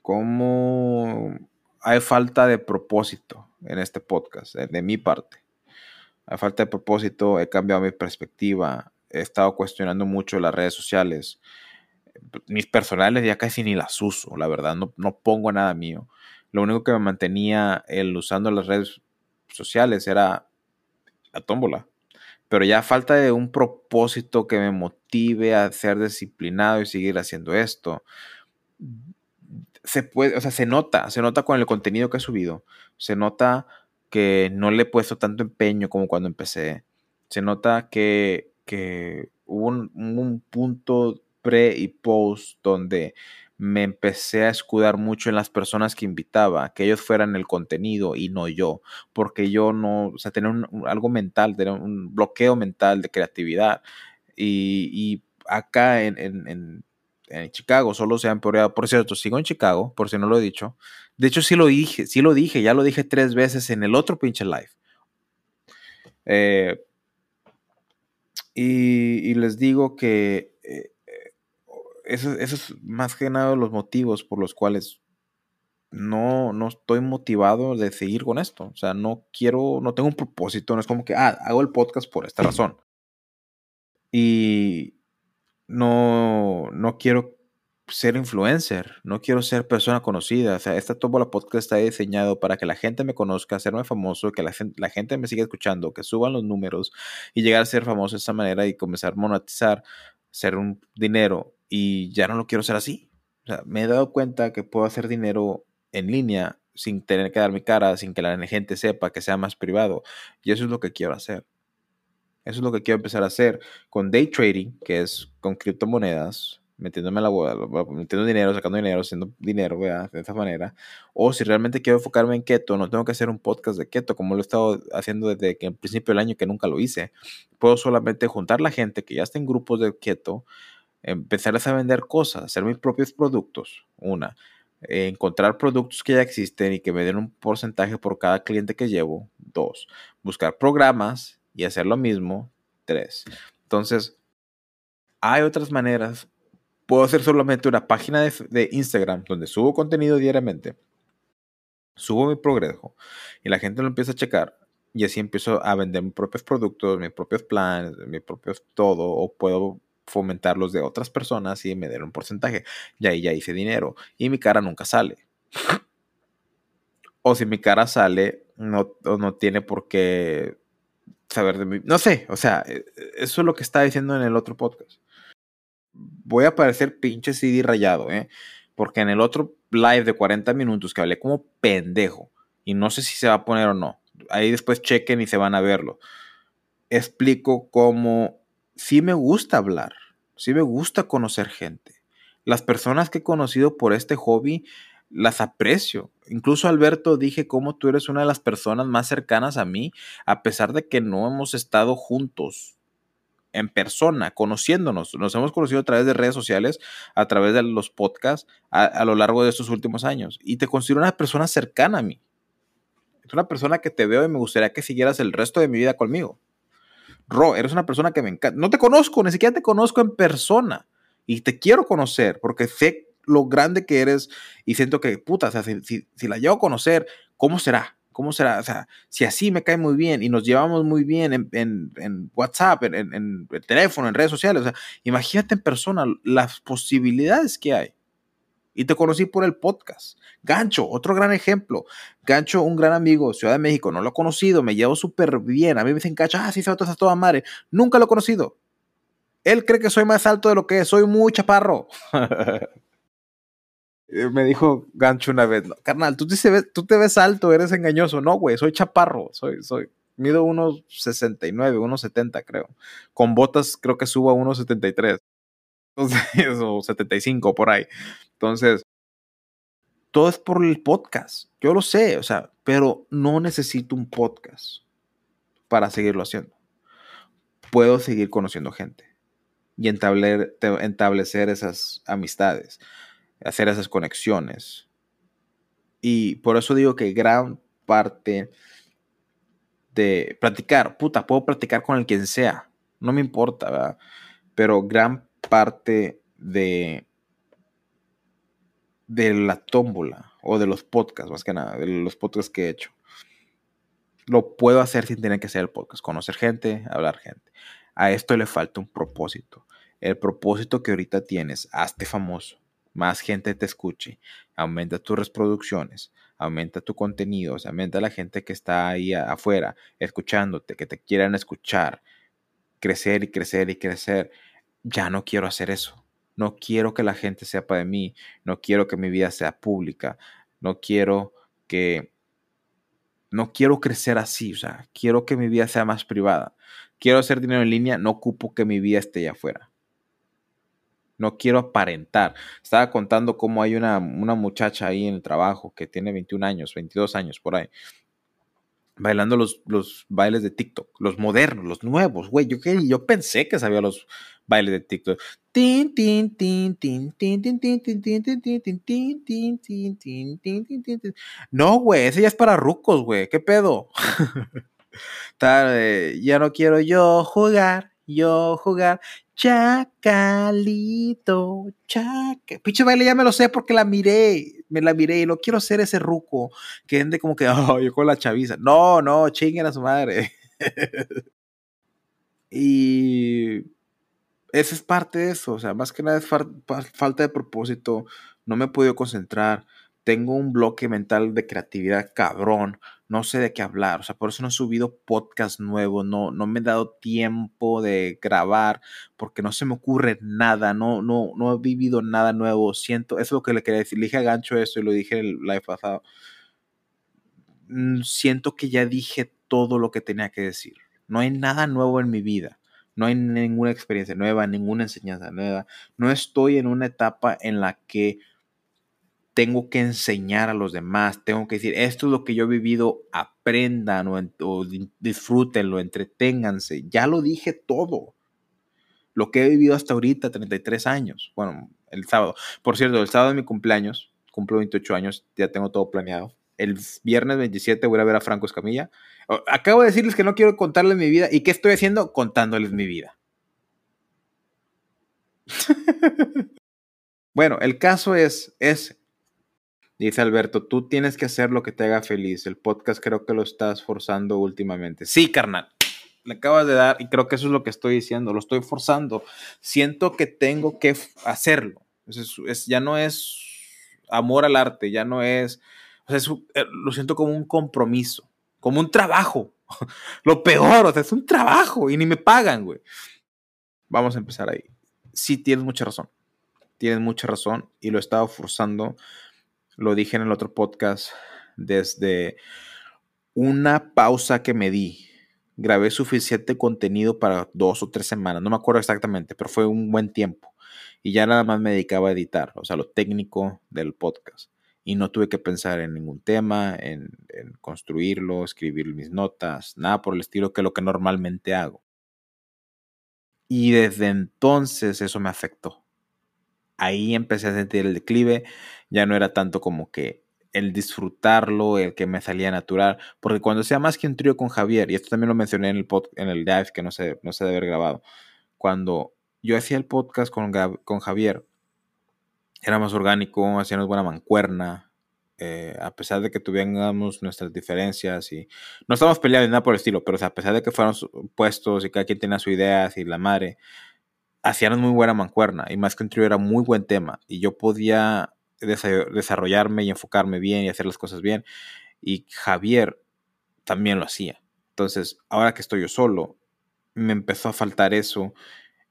cómo hay falta de propósito en este podcast, de, mi parte. a falta de propósito, he cambiado mi perspectiva, he estado cuestionando mucho las redes sociales. Mis personales ya casi ni las uso, la verdad, no, no pongo nada mío. Lo único que me mantenía el usando las redes sociales era la tómbola. Pero ya falta de un propósito que me motive a ser disciplinado y seguir haciendo esto. Se puede, o sea, se nota, se nota con el contenido que he subido. Se nota que no le he puesto tanto empeño como cuando empecé. Se nota que, que hubo un, un punto pre y post donde me empecé a escudar mucho en las personas que invitaba, que ellos fueran el contenido y no yo, porque yo no, o sea, tenía algo mental, tenía un bloqueo mental de creatividad. Y, acá en, en, en, Chicago solo se ha empeorado. Por cierto, sigo en Chicago, por si no lo he dicho. De hecho, sí lo dije, sí lo dije, ya lo dije tres veces en el otro pinche live. Eh, y, y, les digo que eh, esos, es más que nada los motivos por los cuales no, no estoy motivado de seguir con esto. O sea, no quiero, no tengo un propósito, no es como que, ah, hago el podcast por esta razón. Y no, no quiero ser influencer, no quiero ser persona conocida. O sea, esta la Podcast está diseñado para que la gente me conozca, hacerme famoso, que la gente, la gente me siga escuchando, que suban los números y llegar a ser famoso de esta manera y comenzar a monetizar, ser un dinero y ya no lo quiero hacer así. O sea, me he dado cuenta que puedo hacer dinero en línea sin tener que dar mi cara, sin que la gente sepa, que sea más privado. Y eso es lo que quiero hacer. Eso es lo que quiero empezar a hacer con day trading, que es con criptomonedas, metiéndome la metiendo dinero, sacando dinero, haciendo dinero, de esta manera. O si realmente quiero enfocarme en keto, no tengo que hacer un podcast de keto, como lo he estado haciendo desde que en principio del año que nunca lo hice. Puedo solamente juntar la gente que ya está en grupos de keto, empezarles a vender cosas, hacer mis propios productos, una. encontrar productos que ya existen y que me den un porcentaje por cada cliente que llevo, dos. Buscar programas y hacer lo mismo, tres. Entonces, hay otras maneras. Puedo hacer solamente una página de, Instagram donde subo contenido diariamente, subo mi progreso y la gente lo empieza a checar y así empiezo a vender mis propios productos, mis propios planes, mis propios todo, o puedo fomentar los de otras personas y me den un porcentaje. Y ahí ya hice dinero. Y mi cara nunca sale. O si mi cara sale, no, no tiene por qué saber de mí. No sé, o sea, e, e, eso es lo que estaba diciendo en el otro podcast. Voy a parecer pinche CD rayado, ¿eh? Porque en el otro live de 40 minutos que hablé como pendejo, y no sé si se va a poner o no, ahí después chequen y se van a verlo. Explico cómo sí me gusta hablar, sí me gusta conocer gente. Las personas que he conocido por este hobby las aprecio. Incluso Alberto dije cómo tú eres una de las personas más cercanas a mí, a pesar de que no hemos estado juntos en persona, conociéndonos. Nos hemos conocido a través de redes sociales, a través de los podcasts, a, lo largo de estos últimos años. Y te considero una persona cercana a mí. Es una persona que te veo y me gustaría que siguieras el resto de mi vida conmigo. Ro, eres una persona que me encanta. No te conozco, ni siquiera te conozco en persona. Y te quiero conocer porque sé lo grande que eres y siento que, puta, o sea, si, la llevo a conocer, ¿cómo será? ¿Cómo será? O sea, si así me cae muy bien y nos llevamos muy bien en, WhatsApp, en, en, el teléfono, en redes sociales, o sea, imagínate en persona las posibilidades que hay y te conocí por el podcast. Gancho, otro gran ejemplo. Gancho, un gran amigo, Ciudad de México, no lo he conocido, me llevo súper bien. A mí me dicen, Gancho, ah, sí, se va a toda madre. Nunca lo he conocido. Él cree que soy más alto de lo que es, soy muy chaparro. me dijo Gancho una vez, carnal, ¿tú te, ves, tú alto, eres engañoso. No, güey, soy chaparro, soy, soy, mido unos 69, unos 70 creo. Con botas creo que subo a unos 73. Entonces, o 75 por ahí. Entonces, todo es por el podcast. Yo lo sé, o sea, pero no necesito un podcast para seguirlo haciendo. Puedo seguir conociendo gente y establecer esas amistades, hacer esas conexiones. Y por eso digo que gran parte de practicar, puta, puedo practicar con el quien sea, no me importa, ¿verdad? Pero gran parte de de la tómbola o de los podcasts, más que nada, de los podcasts que he hecho. lo puedo hacer sin tener que hacer el podcast, conocer gente, hablar gente. A esto le falta un propósito. El propósito que ahorita tienes, hazte famoso, más gente te escuche, aumenta tus reproducciones, aumenta tu contenido, aumenta la gente que está ahí afuera escuchándote, que te quieran escuchar, crecer y crecer y crecer. Ya no quiero hacer eso. No quiero que la gente sepa de mí, no quiero que mi vida sea pública, no quiero que no quiero crecer así, o sea, quiero que mi vida sea más privada. Quiero hacer dinero en línea, no ocupo que mi vida esté allá afuera. No quiero aparentar. Estaba contando cómo hay una, una muchacha ahí en el trabajo que tiene 21 años, 22 años por ahí bailando los, los, bailes de TikTok, los modernos, los nuevos, güey. Yo, yo pensé que sabía los bailes de TikTok. No, güey, ese ya es para rucos, güey. ¿Qué pedo? ya no quiero yo jugar, yo jugar. Chacalito, chaca. Pinche baile ya me lo sé porque la miré, me la miré y no quiero ser ese ruco que ande como que, oh, yo con la chaviza. No, no, chinguen a su madre. y esa es parte de eso, o sea, más que nada es falta de propósito, no me he podido concentrar, tengo un bloque mental de creatividad cabrón, no sé de qué hablar, o sea, por eso no he subido podcast nuevo, no, no me he dado tiempo de grabar, porque no se me ocurre nada, no, no, no he vivido nada nuevo, siento, eso es lo que le quería decir, le dije a Gancho eso y lo dije el live pasado, mm, siento que ya dije todo lo que tenía que decir, no hay nada nuevo en mi vida. No hay ninguna experiencia nueva, ninguna enseñanza nueva. No estoy en una etapa en la que tengo que enseñar a los demás, tengo que decir, esto es lo que yo he vivido, aprendan o, disfrútenlo, entreténganse. Ya lo dije todo. Lo que he vivido hasta ahorita, 33 años. Bueno, el sábado. Por cierto, el sábado de mi cumpleaños, cumplo 28 años, ya tengo todo planeado. El viernes 27 voy a ver a Franco Escamilla. Acabo de decirles que no quiero contarles mi vida. ¿Y qué estoy haciendo? Contándoles mi vida. bueno, el caso es, es Dice Alberto, tú tienes que hacer lo que te haga feliz. El podcast creo que lo estás forzando últimamente. Sí, carnal. Le acabas de dar y creo que eso es lo que estoy diciendo. Lo estoy forzando. Siento que tengo que hacerlo. Es, ya no es amor al arte, ya no es... O sea, eh, lo siento como un compromiso, como un trabajo. lo peor, o sea, es un trabajo y ni me pagan, güey. Vamos a empezar ahí. Sí, tienes mucha razón. Tienes mucha razón y lo he estado forzando lo dije en el otro podcast, desde una pausa que me di, grabé suficiente contenido para dos o tres semanas, no me acuerdo exactamente, pero fue un buen tiempo. Y ya nada más me dedicaba a editar, o sea, lo técnico del podcast. Y no tuve que pensar en ningún tema, en, construirlo, escribir mis notas, nada por el estilo que lo que normalmente hago. Y desde entonces eso me afectó ahí empecé a sentir el declive, ya no era tanto como que el disfrutarlo, el que me salía natural, porque cuando sea más que un trío con Javier, y esto también lo mencioné en el, pod, en el live que no sé, no sé de haber grabado, cuando yo hacía el podcast con, con Javier, era más orgánico, hacíamos buena mancuerna, eh, a pesar de que tuviéramos nuestras diferencias y no estamos peleando ni nada por el estilo, pero a pesar de que fuéramos puestos y cada quien tenía sus ideas y la madre, hacían muy buena mancuerna y más que un trío era muy buen tema y yo podía desarrollarme y enfocarme bien y hacer las cosas bien y Javier también lo hacía. Entonces, ahora que estoy yo solo, me empezó a faltar eso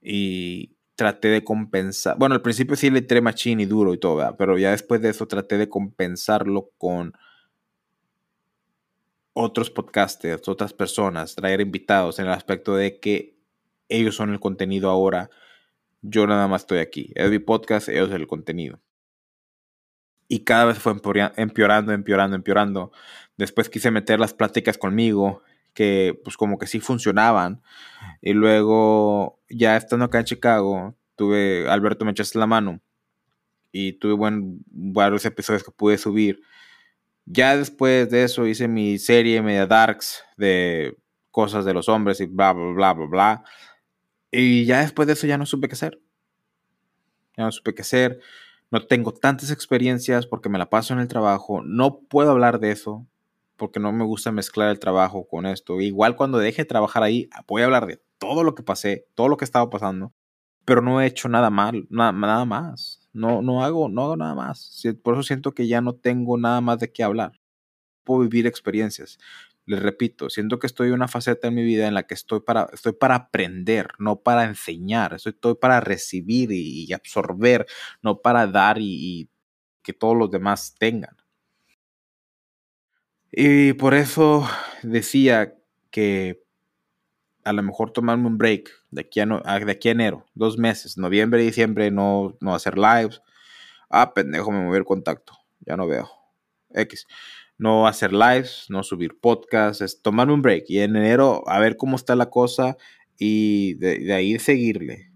y traté de compensar. Bueno, al principio sí le entré machín y duro y todo, pero ya después de eso traté de compensarlo con otros podcasters, otras personas, traer invitados en el aspecto de que ellos son el contenido ahora yo nada más estoy aquí. Es mi podcast, ellos el contenido. Y cada vez fue empeorando, empeorando, empeorando. Después quise meter las pláticas conmigo, que pues como que sí funcionaban. Y luego, ya estando acá en Chicago, tuve, Alberto me echaste la mano. Y tuve buen, varios episodios que pude subir. Ya después de eso hice mi serie media darks de cosas de los hombres y bla, bla, bla, bla, bla. Y ya después de eso ya no supe qué hacer. Ya no supe qué hacer. No tengo tantas experiencias porque me la paso en el trabajo. No puedo hablar de eso. porque no me gusta mezclar el trabajo con esto. Igual cuando deje de trabajar ahí, voy a hablar de todo lo que pasé, todo lo que estaba pasando, pero no he hecho nada mal, nada, nada más. No, no, hago, no hago nada más. Por eso siento que ya no tengo nada más de qué hablar. Puedo vivir experiencias. Les repito, siento que estoy en una faceta en mi vida en la que estoy para, estoy para aprender, no para enseñar. Estoy, para recibir y, absorber, no para dar y que todos los demás tengan. Y por eso decía que a lo mejor tomarme un break de aquí a, de aquí a enero, dos meses, noviembre y diciembre, no, no hacer lives. Ah, pendejo, me moví el contacto. Ya no veo. X. No hacer lives, no subir podcasts, es tomarme un break. Y en enero a ver cómo está la cosa y de, de ahí seguirle.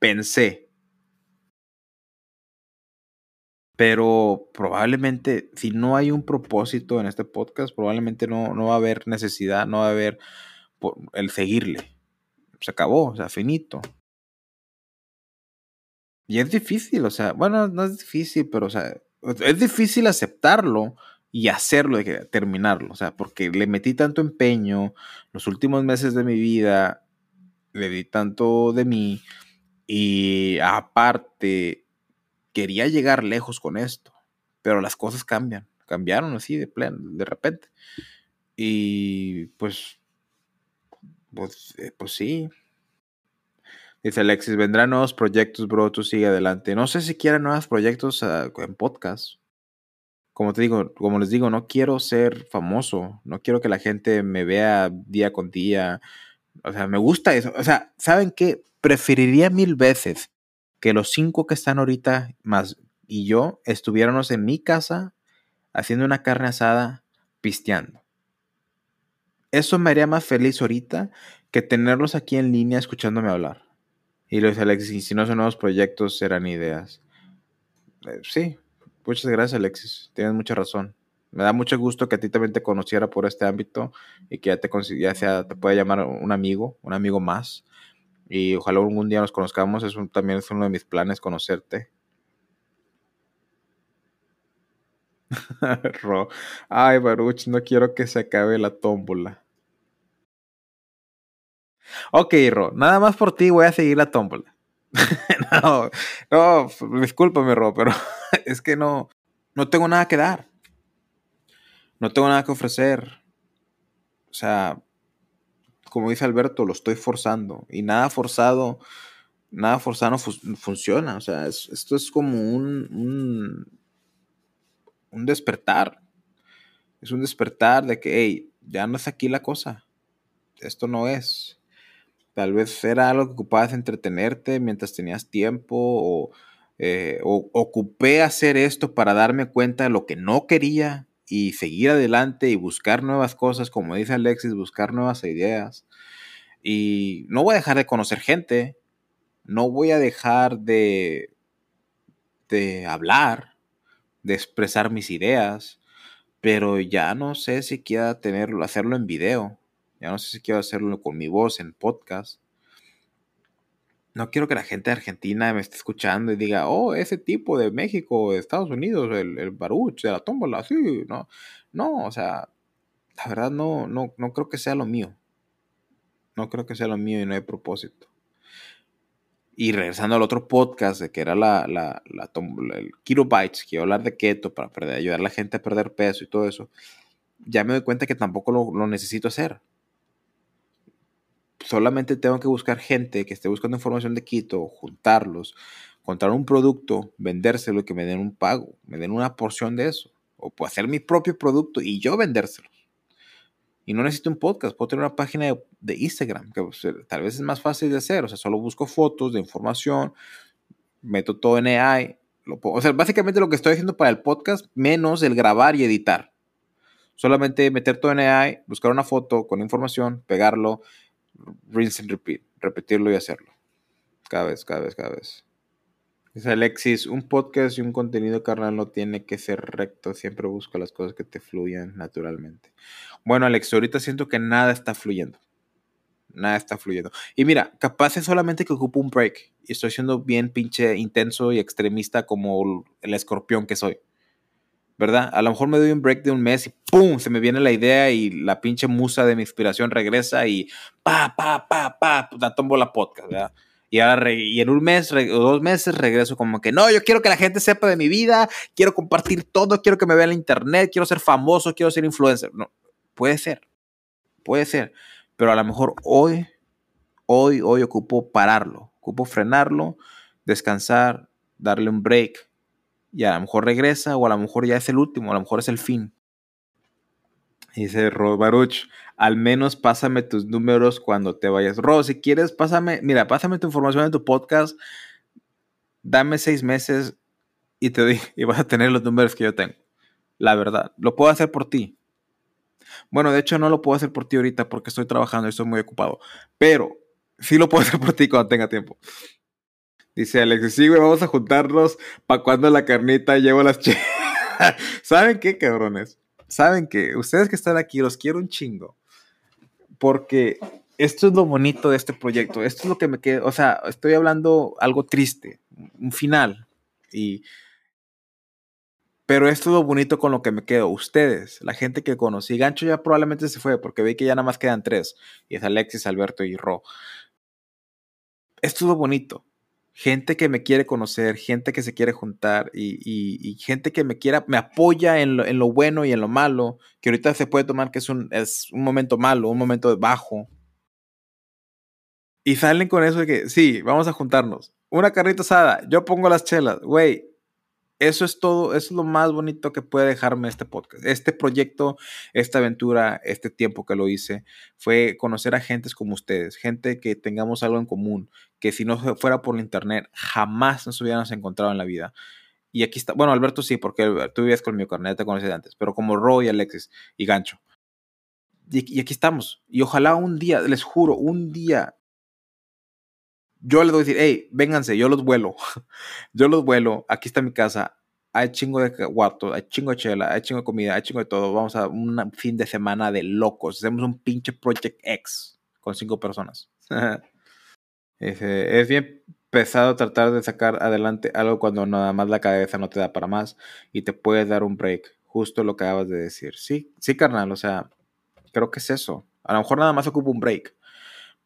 Pensé, Pero probablemente, si no hay un propósito en este podcast, probablemente no, no va a haber necesidad, no va a haber el seguirle. Se acabó, o sea, finito. Y es difícil, o sea, bueno, no es difícil, pero, o sea, es difícil aceptarlo y hacerlo, terminarlo, o sea, porque le metí tanto empeño los últimos meses de mi vida, le di tanto de mí y aparte quería llegar lejos con esto, pero las cosas cambian, cambiaron así de pleno, de repente. Y pues, pues, eh, pues sí. Dice Alexis, vendrán nuevos proyectos, bro, tú sigue adelante. No sé si quieren nuevos proyectos ah, en podcast. Como te digo, como les digo, no quiero ser famoso, no quiero que la gente me vea día con día. O sea, me gusta eso. O sea, ¿saben qué? Preferiría mil veces que los cinco que están ahorita más y yo estuviéramos en mi casa haciendo una carne asada, pisteando. Eso me haría más feliz ahorita que tenerlos aquí en línea escuchándome hablar. Y los Alexis, si no son nuevos proyectos, serán ideas. Eh, sí, muchas gracias Alexis, tienes mucha razón. Me da mucho gusto que a ti también te conociera por este ámbito y que ya te, ya sea, te pueda llamar un amigo, un amigo más. Y ojalá algún día nos conozcamos. Es también es uno de mis planes conocerte. Ro. Ay, Baruch, no quiero que se acabe la tómbola. Ok, Ro, nada más por ti voy a seguir la tómbola. no, no, discúlpame, Ro, pero es que no, no tengo nada que dar. No tengo nada que ofrecer. O sea, como dice Alberto, lo estoy forzando. Y nada forzado, nada forzado funciona. O sea, esto es como un, un, despertar. Es un despertar de que, hey, ya no es aquí la cosa. Esto no es. Tal vez era algo que ocupabas entretenerte mientras tenías tiempo o, eh, o ocupé hacer esto para darme cuenta de lo que no quería y seguir adelante y buscar nuevas cosas, como dice Alexis, buscar nuevas ideas. Y no voy a dejar de conocer gente, no voy a dejar de, de hablar, de expresar mis ideas, pero ya no sé si quiera tenerlo, hacerlo en video, ya no sé si quiero hacerlo con mi voz en podcast no quiero que la gente de Argentina me esté escuchando y diga, oh, ese tipo de México, de Estados Unidos, el, el baruch de la tómbola, sí, no, no, o sea, la verdad no, no, no creo que sea lo mío. No creo que sea lo mío y no hay propósito. Y regresando al otro podcast, que era la, la, la el Keto que iba a hablar de keto para perder, ayudar a la gente a perder peso y todo eso, ya me doy cuenta que tampoco lo, lo necesito hacer solamente tengo que buscar gente que esté buscando información de Quito, juntarlos, encontrar un producto, vendérselo y que me den un pago, me den una porción de eso. O puedo hacer mi propio producto y yo vendérselo. Y no necesito un podcast, puedo tener una página de, Instagram, que pues, tal vez es más fácil de hacer. O sea, solo busco fotos de información, meto todo en AI. o sea, básicamente lo que estoy haciendo para el podcast, menos el grabar y editar. Solamente meter todo en AI, buscar una foto con información, pegarlo, rinse and repeat, repetirlo y hacerlo. Cada vez, cada vez, cada vez. Dice Alexis, un podcast y un contenido carnal no tiene que ser recto, siempre busca las cosas que te fluyan naturalmente. Bueno, Alex, ahorita siento que nada está fluyendo. Nada está fluyendo. Y mira, capaz es solamente que ocupo un break y estoy siendo bien pinche intenso y extremista como el escorpión que soy. ¿Verdad? A lo mejor me doy un break de un mes y ¡pum! Se me viene la idea y la pinche musa de mi inspiración regresa y pa, pa, pa, pa, la tombo la podcast, ¿verdad? Y, ahora y en un mes o dos meses regreso como que, no, yo quiero que la gente sepa de mi vida, quiero compartir todo, quiero que me vean en internet, quiero ser famoso, quiero ser influencer. No, puede ser, puede ser, pero a lo mejor hoy, hoy, hoy ocupo pararlo, ocupo frenarlo, descansar, darle un break y a lo mejor regresa o a lo mejor ya es el último, a lo mejor es el fin. Dice Ro Baruch, al menos pásame tus números cuando te vayas. Ro, si quieres, pásame, mira, pásame tu información en tu podcast, dame seis meses y te doy, y vas a tener los números que yo tengo. La verdad, lo puedo hacer por ti. Bueno, de hecho no lo puedo hacer por ti ahorita porque estoy trabajando y estoy muy ocupado, pero sí lo puedo hacer por ti cuando tenga tiempo. Dice Alex, sí, güey, vamos a juntarnos para cuando la carnita llevo las che. ¿Saben qué, cabrones? saben que ustedes que están aquí, los quiero un chingo. Porque esto es lo bonito de este proyecto. Esto es lo que me queda. O sea, estoy hablando algo triste, un final. Y. Pero esto es lo bonito con lo que me quedo. Ustedes, la gente que conocí. Gancho ya probablemente se fue porque ve que ya nada más quedan tres. Y es Alexis, Alberto y Ro. Esto es lo bonito gente que me quiere conocer, gente que se quiere juntar y, gente que me quiera, me apoya en lo, bueno y en lo malo, que ahorita se puede tomar que es un, es un momento malo, un momento bajo. Y salen con eso de que, sí, vamos a juntarnos. Una carrita asada, yo pongo las chelas, güey, eso es todo, eso es lo más bonito que puede dejarme este podcast. Este proyecto, esta aventura, este tiempo que lo hice, fue conocer a gentes como ustedes, gente que tengamos algo en común, que si no fuera por la internet, jamás nos hubiéramos encontrado en la vida. Y aquí está, bueno, Alberto sí, porque tú vivías con mi carnet, te conocí antes, pero como Roy, Alexis y Gancho. Y, y aquí estamos. Y ojalá un día, les juro, un día yo les doy a decir, hey, vénganse, yo los vuelo. yo los vuelo, aquí está mi casa, hay chingo de guato, hay chingo de chela, hay chingo de comida, hay chingo de todo. Vamos a un fin de semana de locos. Hacemos un pinche Project X con cinco personas. es, bien pesado tratar de sacar adelante algo cuando nada más la cabeza no te da para más y te puedes dar un break. Justo lo que acabas de decir. Sí, sí, carnal, o sea, creo que es eso. A lo mejor nada más ocupa un break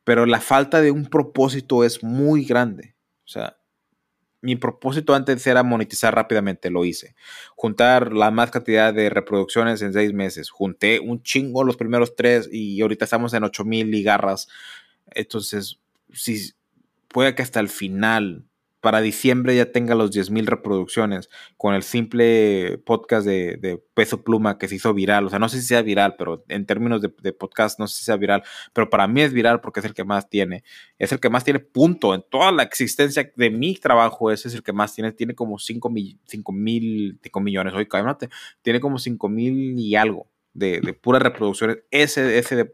pero la falta de un propósito es muy grande. O sea, mi propósito antes era monetizar rápidamente, lo hice. Juntar la más cantidad de reproducciones en seis meses. Junté un chingo los primeros tres y ahorita estamos en 8000 ligarras. Entonces, si puede que hasta el final para diciembre ya tenga los 10.000 reproducciones con el simple podcast de, Peso Pluma que se hizo viral. O sea, no sé si sea viral, pero en términos de, podcast no sé si sea viral, pero para mí es viral porque es el que más tiene. Es el que más tiene punto en toda la existencia de mi trabajo. Ese es el que más tiene. Tiene como 5 mil, 5 mil, 5 millones. Oye, cálmate. Tiene como 5 mil y algo. De, de, puras reproducciones, ese, ese de,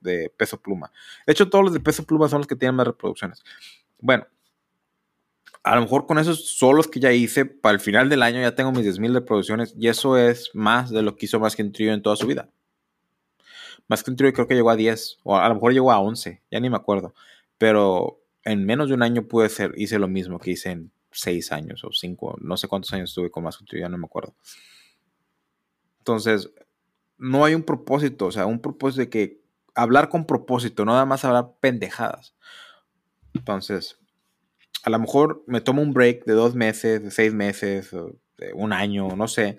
de, peso pluma. De hecho, todos los de peso pluma son los que tienen más reproducciones. Bueno, a lo mejor con esos solos que ya hice, para el final del año ya tengo mis 10.000 reproducciones y eso es más de lo que hizo Más que un trío en toda su vida. Más que un trío creo que llegó a 10 o a lo mejor llegó a 11, ya ni me acuerdo. Pero en menos de un año pude ser, hice lo mismo que hice en 6 años o 5, no sé cuántos años estuve con Más que un trío, ya no me acuerdo. Entonces, no hay un propósito, o sea, un propósito de que hablar con propósito, nada más hablar pendejadas. Entonces, a lo mejor me tomo un break de dos meses, de seis meses, de un año, no sé,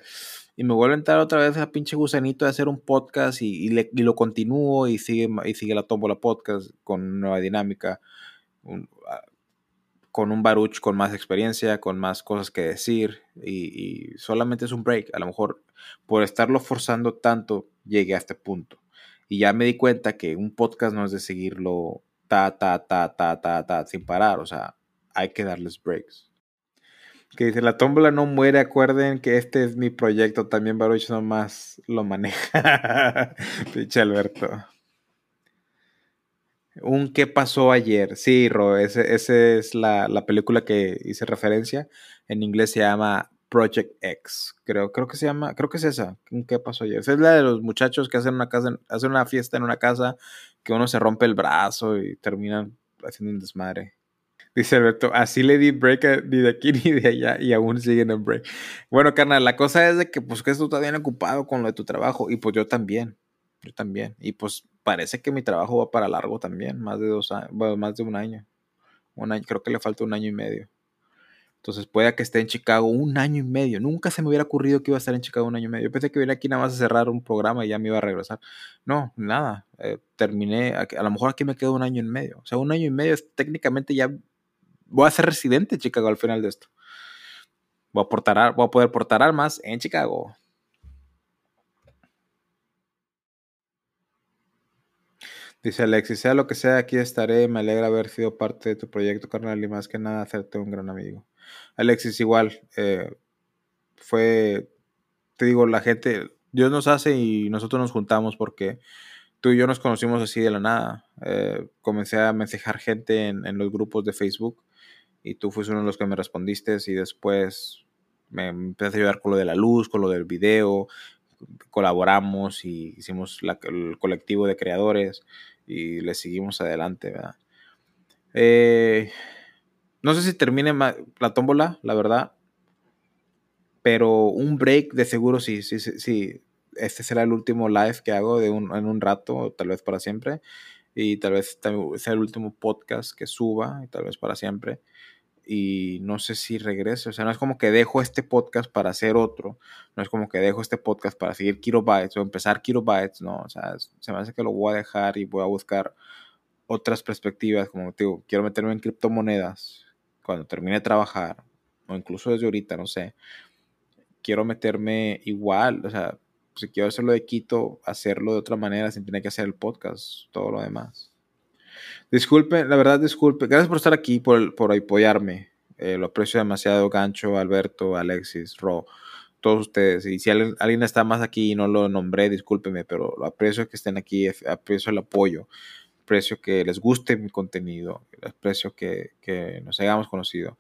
y me vuelvo a entrar otra vez a pinche gusanito de hacer un podcast y, lo continúo y sigue, y sigue la la podcast con nueva dinámica, ah, con un baruch con más experiencia, con más cosas que decir y, y solamente es un break. A lo mejor por estarlo forzando tanto llegué a este punto. Y ya me di cuenta que un podcast no es de seguirlo ta, ta, ta, ta, ta, ta, sin parar. O sea, hay que darles breaks. Que dice, la tómbola no muere, acuerden que este es mi proyecto, también Baruch nomás lo maneja. Pinche Alberto. Un ¿Qué pasó ayer? Sí, Ro, esa es la, película que hice referencia. En inglés se llama Project X. Creo, creo que se llama, creo que es esa. Un ¿Qué pasó ayer? Esa es la de los muchachos que hacen una casa, hacen una fiesta en una casa, que uno se rompe el brazo y terminan haciendo un desmadre. Dice Alberto, así le di break ni de aquí ni de allá y aún siguen en break. Bueno, carnal, la cosa es de que pues que tú estás bien ocupado con lo de tu trabajo y pues yo también, yo también. Y pues parece que mi trabajo va para largo también, más de dos años, bueno, más de un año. Un año, creo que le falta un año y medio. Entonces puede que esté en Chicago un año y medio. Nunca se me hubiera ocurrido que iba a estar en Chicago un año y medio. Yo pensé que venía aquí nada más a cerrar un programa y ya me iba a regresar. No, nada. Eh, terminé, a, lo mejor aquí me quedo un año y medio. O sea, un año y medio es técnicamente ya voy a ser residente en Chicago al final de esto. Voy a, portar, voy a poder portar armas en Chicago. Dice Alexis, sea lo que sea, aquí estaré. Me alegra haber sido parte de tu proyecto, carnal, y más que nada hacerte un gran amigo. Alexis, igual, eh, fue, te digo, la gente, Dios nos hace y nosotros nos juntamos porque tú y yo nos conocimos así de la nada. Eh, comencé a mensajar gente en, en, los grupos de Facebook y tú fuiste uno de los que me respondiste y después me empecé a ayudar con lo de la luz, con lo del video, colaboramos y hicimos el colectivo de creadores y le seguimos adelante, ¿verdad? Eh, no sé si termine la tómbola, la verdad. Pero un break de seguro sí, sí, sí. Este será el último live que hago de un, en un rato, tal vez para siempre. Y tal vez sea el último podcast que suba, y tal vez para siempre. Y no sé si regrese. O sea, no es como que dejo este podcast para hacer otro. No es como que dejo este podcast para seguir Kilobytes o empezar Kilobytes. No, o sea, se me hace que lo voy a dejar y voy a buscar otras perspectivas. Como te digo, quiero meterme en criptomonedas cuando termine de trabajar, o incluso desde ahorita, no sé, quiero meterme igual, o sea, si quiero hacerlo de Quito, hacerlo de otra manera sin tener que hacer el podcast, todo lo demás. Disculpe, la verdad, disculpe. Gracias por estar aquí, por, por apoyarme. Eh, lo aprecio demasiado, Gancho, Alberto, Alexis, Ro, todos ustedes. Y si alguien, está más aquí y no lo nombré, discúlpeme, pero lo aprecio que estén aquí, aprecio el apoyo aprecio que les guste mi contenido, aprecio que, que nos hayamos conocido.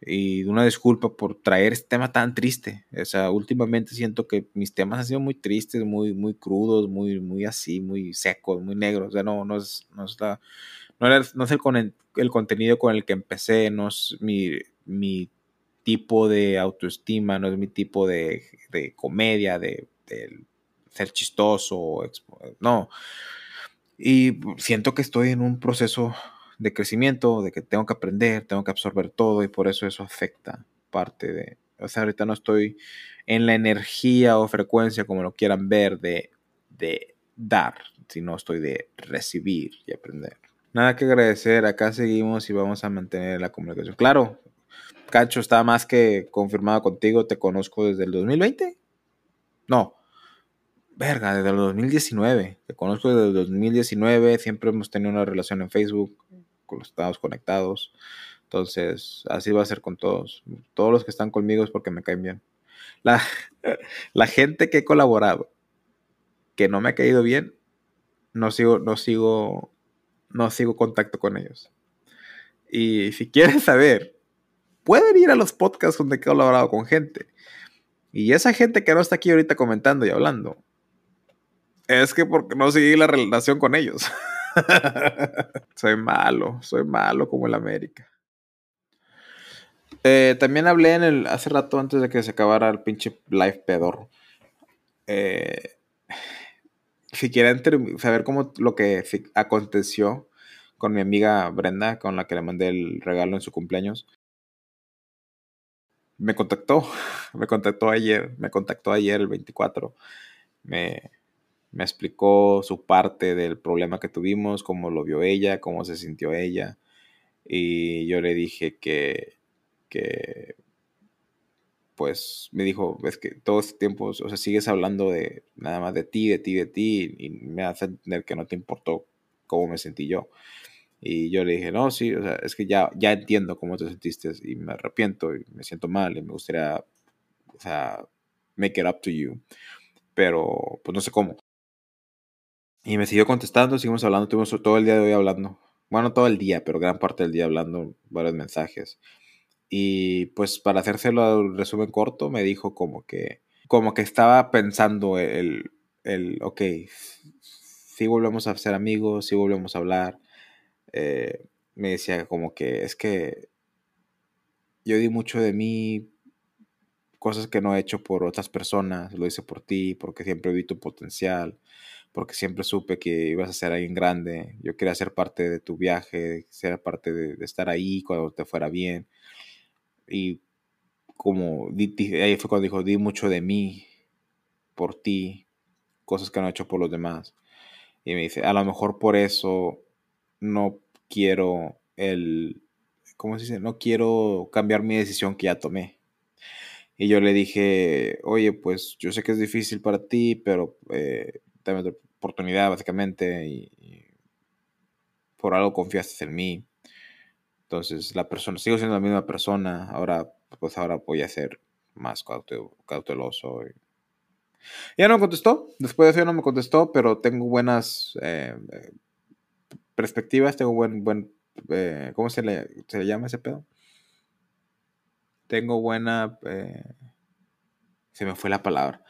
Y una disculpa por traer este tema tan triste. O sea, últimamente siento que mis temas han sido muy tristes, muy, muy crudos, muy, muy así, muy secos, muy negros. O sea, no, no es, no es, la, no, no es el, el, contenido con el que empecé, no es mi, mi tipo de autoestima, no es mi tipo de, de comedia, de, de ser chistoso. No, y siento que estoy en un proceso de crecimiento, de que tengo que aprender, tengo que absorber todo y por eso eso afecta parte de... O sea, ahorita no estoy en la energía o frecuencia, como lo quieran ver, de, de dar, sino estoy de recibir y aprender. Nada que agradecer, acá seguimos y vamos a mantener la comunicación. Claro, Cacho está más que confirmado contigo, te conozco desde el 2020. No, verga, desde el 2019. Te conozco desde el 2019, siempre hemos tenido una relación en Facebook, con los estados conectados. Entonces, así va a ser con todos. Todos los que están conmigo es porque me caen bien. La, gente que he colaborado, que no me ha caído bien, no sigo, no sigo, no sigo contacto con ellos. Y si quieren saber, pueden ir a los podcasts donde he colaborado con gente. Y esa gente que no está aquí ahorita comentando y hablando, es que porque no seguí la relación con ellos. soy malo, soy malo como el América. Eh, también hablé en el hace rato antes de que se acabara el pinche live pedorro. Eh, si quieren saber cómo lo que aconteció con mi amiga Brenda, con la que le mandé el regalo en su cumpleaños, me contactó, me contactó ayer, me contactó ayer el 24. Me, me explicó su parte del problema que tuvimos, cómo lo vio ella, cómo se sintió ella. Y yo le dije que, que pues me dijo, es que todo este tiempo, o sea, sigues hablando de nada más de ti, de ti, de ti, y me hace entender que no te importó cómo me sentí yo. Y yo le dije, no, sí, o sea, es que ya, ya entiendo cómo te sentiste y me arrepiento y me siento mal y me gustaría, o sea, make it up to you. Pero, pues no sé cómo. Y me siguió contestando, seguimos hablando, estuvimos todo el día de hoy hablando. Bueno, todo el día, pero gran parte del día hablando varios mensajes. Y pues para hacérselo el resumen corto, me dijo como que, como que estaba pensando el, el ok, si volvemos a ser amigos, si volvemos a hablar. Eh, me decía como que es que yo di mucho de mí, cosas que no he hecho por otras personas, lo hice por ti, porque siempre vi tu potencial, porque siempre supe que ibas a ser alguien grande, yo quería ser parte de tu viaje, ser parte de, estar ahí cuando te fuera bien. Y como ahí fue cuando dijo, di mucho de mí por ti, cosas que no he hecho por los demás. Y me dice, a lo mejor por eso no quiero el, ¿cómo se dice? No quiero cambiar mi decisión que ya tomé. Y yo le dije, oye, pues yo sé que es difícil para ti, pero eh, oportunidad básicamente y, por algo confiaste en mí. Entonces la persona, sigo siendo la misma persona, ahora pues ahora voy a ser más cauteloso. Ya no me contestó, después de eso ya no me contestó, pero tengo buenas eh, perspectivas, tengo buen, buen eh, ¿cómo se le, se llama ese pedo? Tengo buena, eh, se me fue la palabra.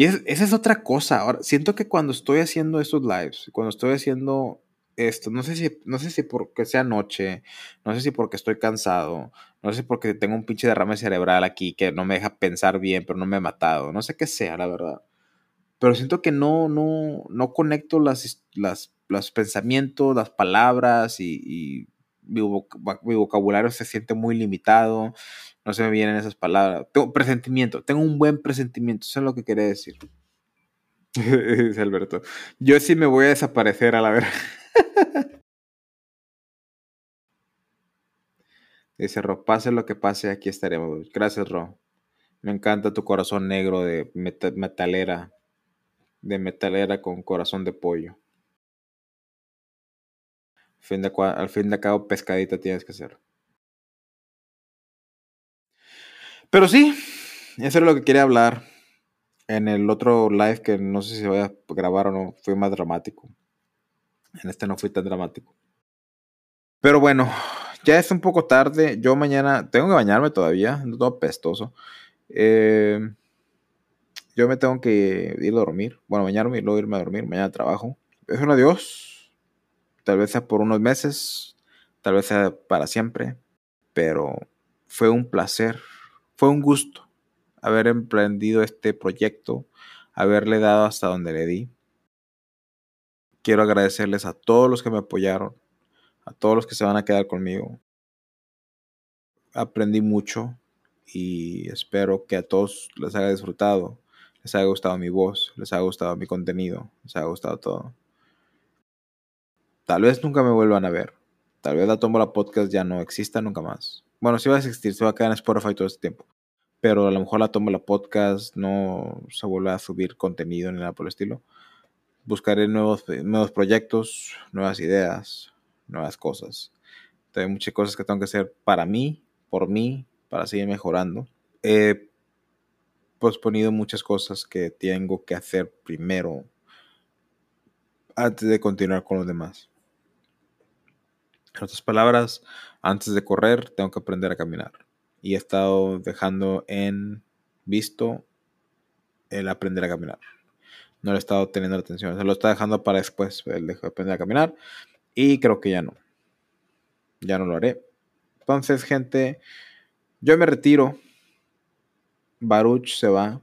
Y esa es otra cosa. Ahora, siento que cuando estoy haciendo estos lives, cuando estoy haciendo esto, no sé si, no sé si porque sea noche, no sé si porque estoy cansado, no sé si porque tengo un pinche derrame cerebral aquí que no me deja pensar bien, pero no me ha matado, no sé qué sea, la verdad. Pero siento que no, no, no conecto las, las los pensamientos, las palabras y, mi, vocabulario se siente muy limitado, no se me vienen esas palabras. Tengo presentimiento, tengo un buen presentimiento, eso es lo que quería decir. Dice Alberto, yo sí me voy a desaparecer a la verdad. Dice Ro, pase lo que pase, aquí estaremos. Gracias, Ro. Me encanta tu corazón negro de metalera, de metalera con corazón de pollo fin de, al fin de cabo, pescadita tienes que hacer. Pero sí, eso es lo que quería hablar. En el otro live, que no sé si voy a grabar o no, fui más dramático. En este no fui tan dramático. Pero bueno, ya es un poco tarde. Yo mañana tengo que bañarme todavía, no todo pestoso. Eh, yo me tengo que ir a dormir. Bueno, bañarme y luego irme a dormir. Mañana trabajo. Es un adiós tal vez sea por unos meses, tal vez sea para siempre, pero fue un placer, fue un gusto haber emprendido este proyecto, haberle dado hasta donde le di. Quiero agradecerles a todos los que me apoyaron, a todos los que se van a quedar conmigo. Aprendí mucho y espero que a todos les haya disfrutado, les haya gustado mi voz, les haya gustado mi contenido, les haya gustado todo. Tal vez nunca me vuelvan a ver. Tal vez la Tómbola Podcast ya no exista nunca más. Bueno, sí va a existir, se va a quedar en Spotify todo este tiempo. Pero a lo mejor la Tómbola Podcast no se vuelve a subir contenido ni nada por el estilo. Buscaré nuevos, nuevos proyectos, nuevas ideas, nuevas cosas. Hay muchas cosas que tengo que hacer para mí, por mí, para seguir mejorando. He posponido muchas cosas que tengo que hacer primero antes de continuar con los demás. En otras palabras, antes de correr tengo que aprender a caminar. Y he estado dejando en visto el aprender a caminar. No le he estado teniendo atención. Se lo está dejando para después, el de aprender a caminar. Y creo que ya no. Ya no lo haré. Entonces, gente, yo me retiro. Baruch se va.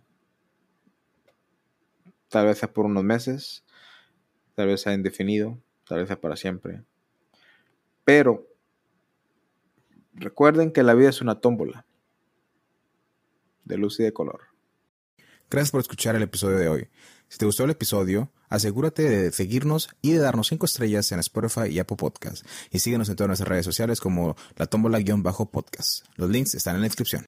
Tal vez sea por unos meses. Tal vez sea indefinido. Tal vez sea para siempre. Pero recuerden que la vida es una tómbola de luz y de color. Gracias por escuchar el episodio de hoy. Si te gustó el episodio, asegúrate de seguirnos y de darnos 5 estrellas en Spotify y Apple Podcast. Y síguenos en todas nuestras redes sociales como la tómbola-podcast. Los links están en la descripción.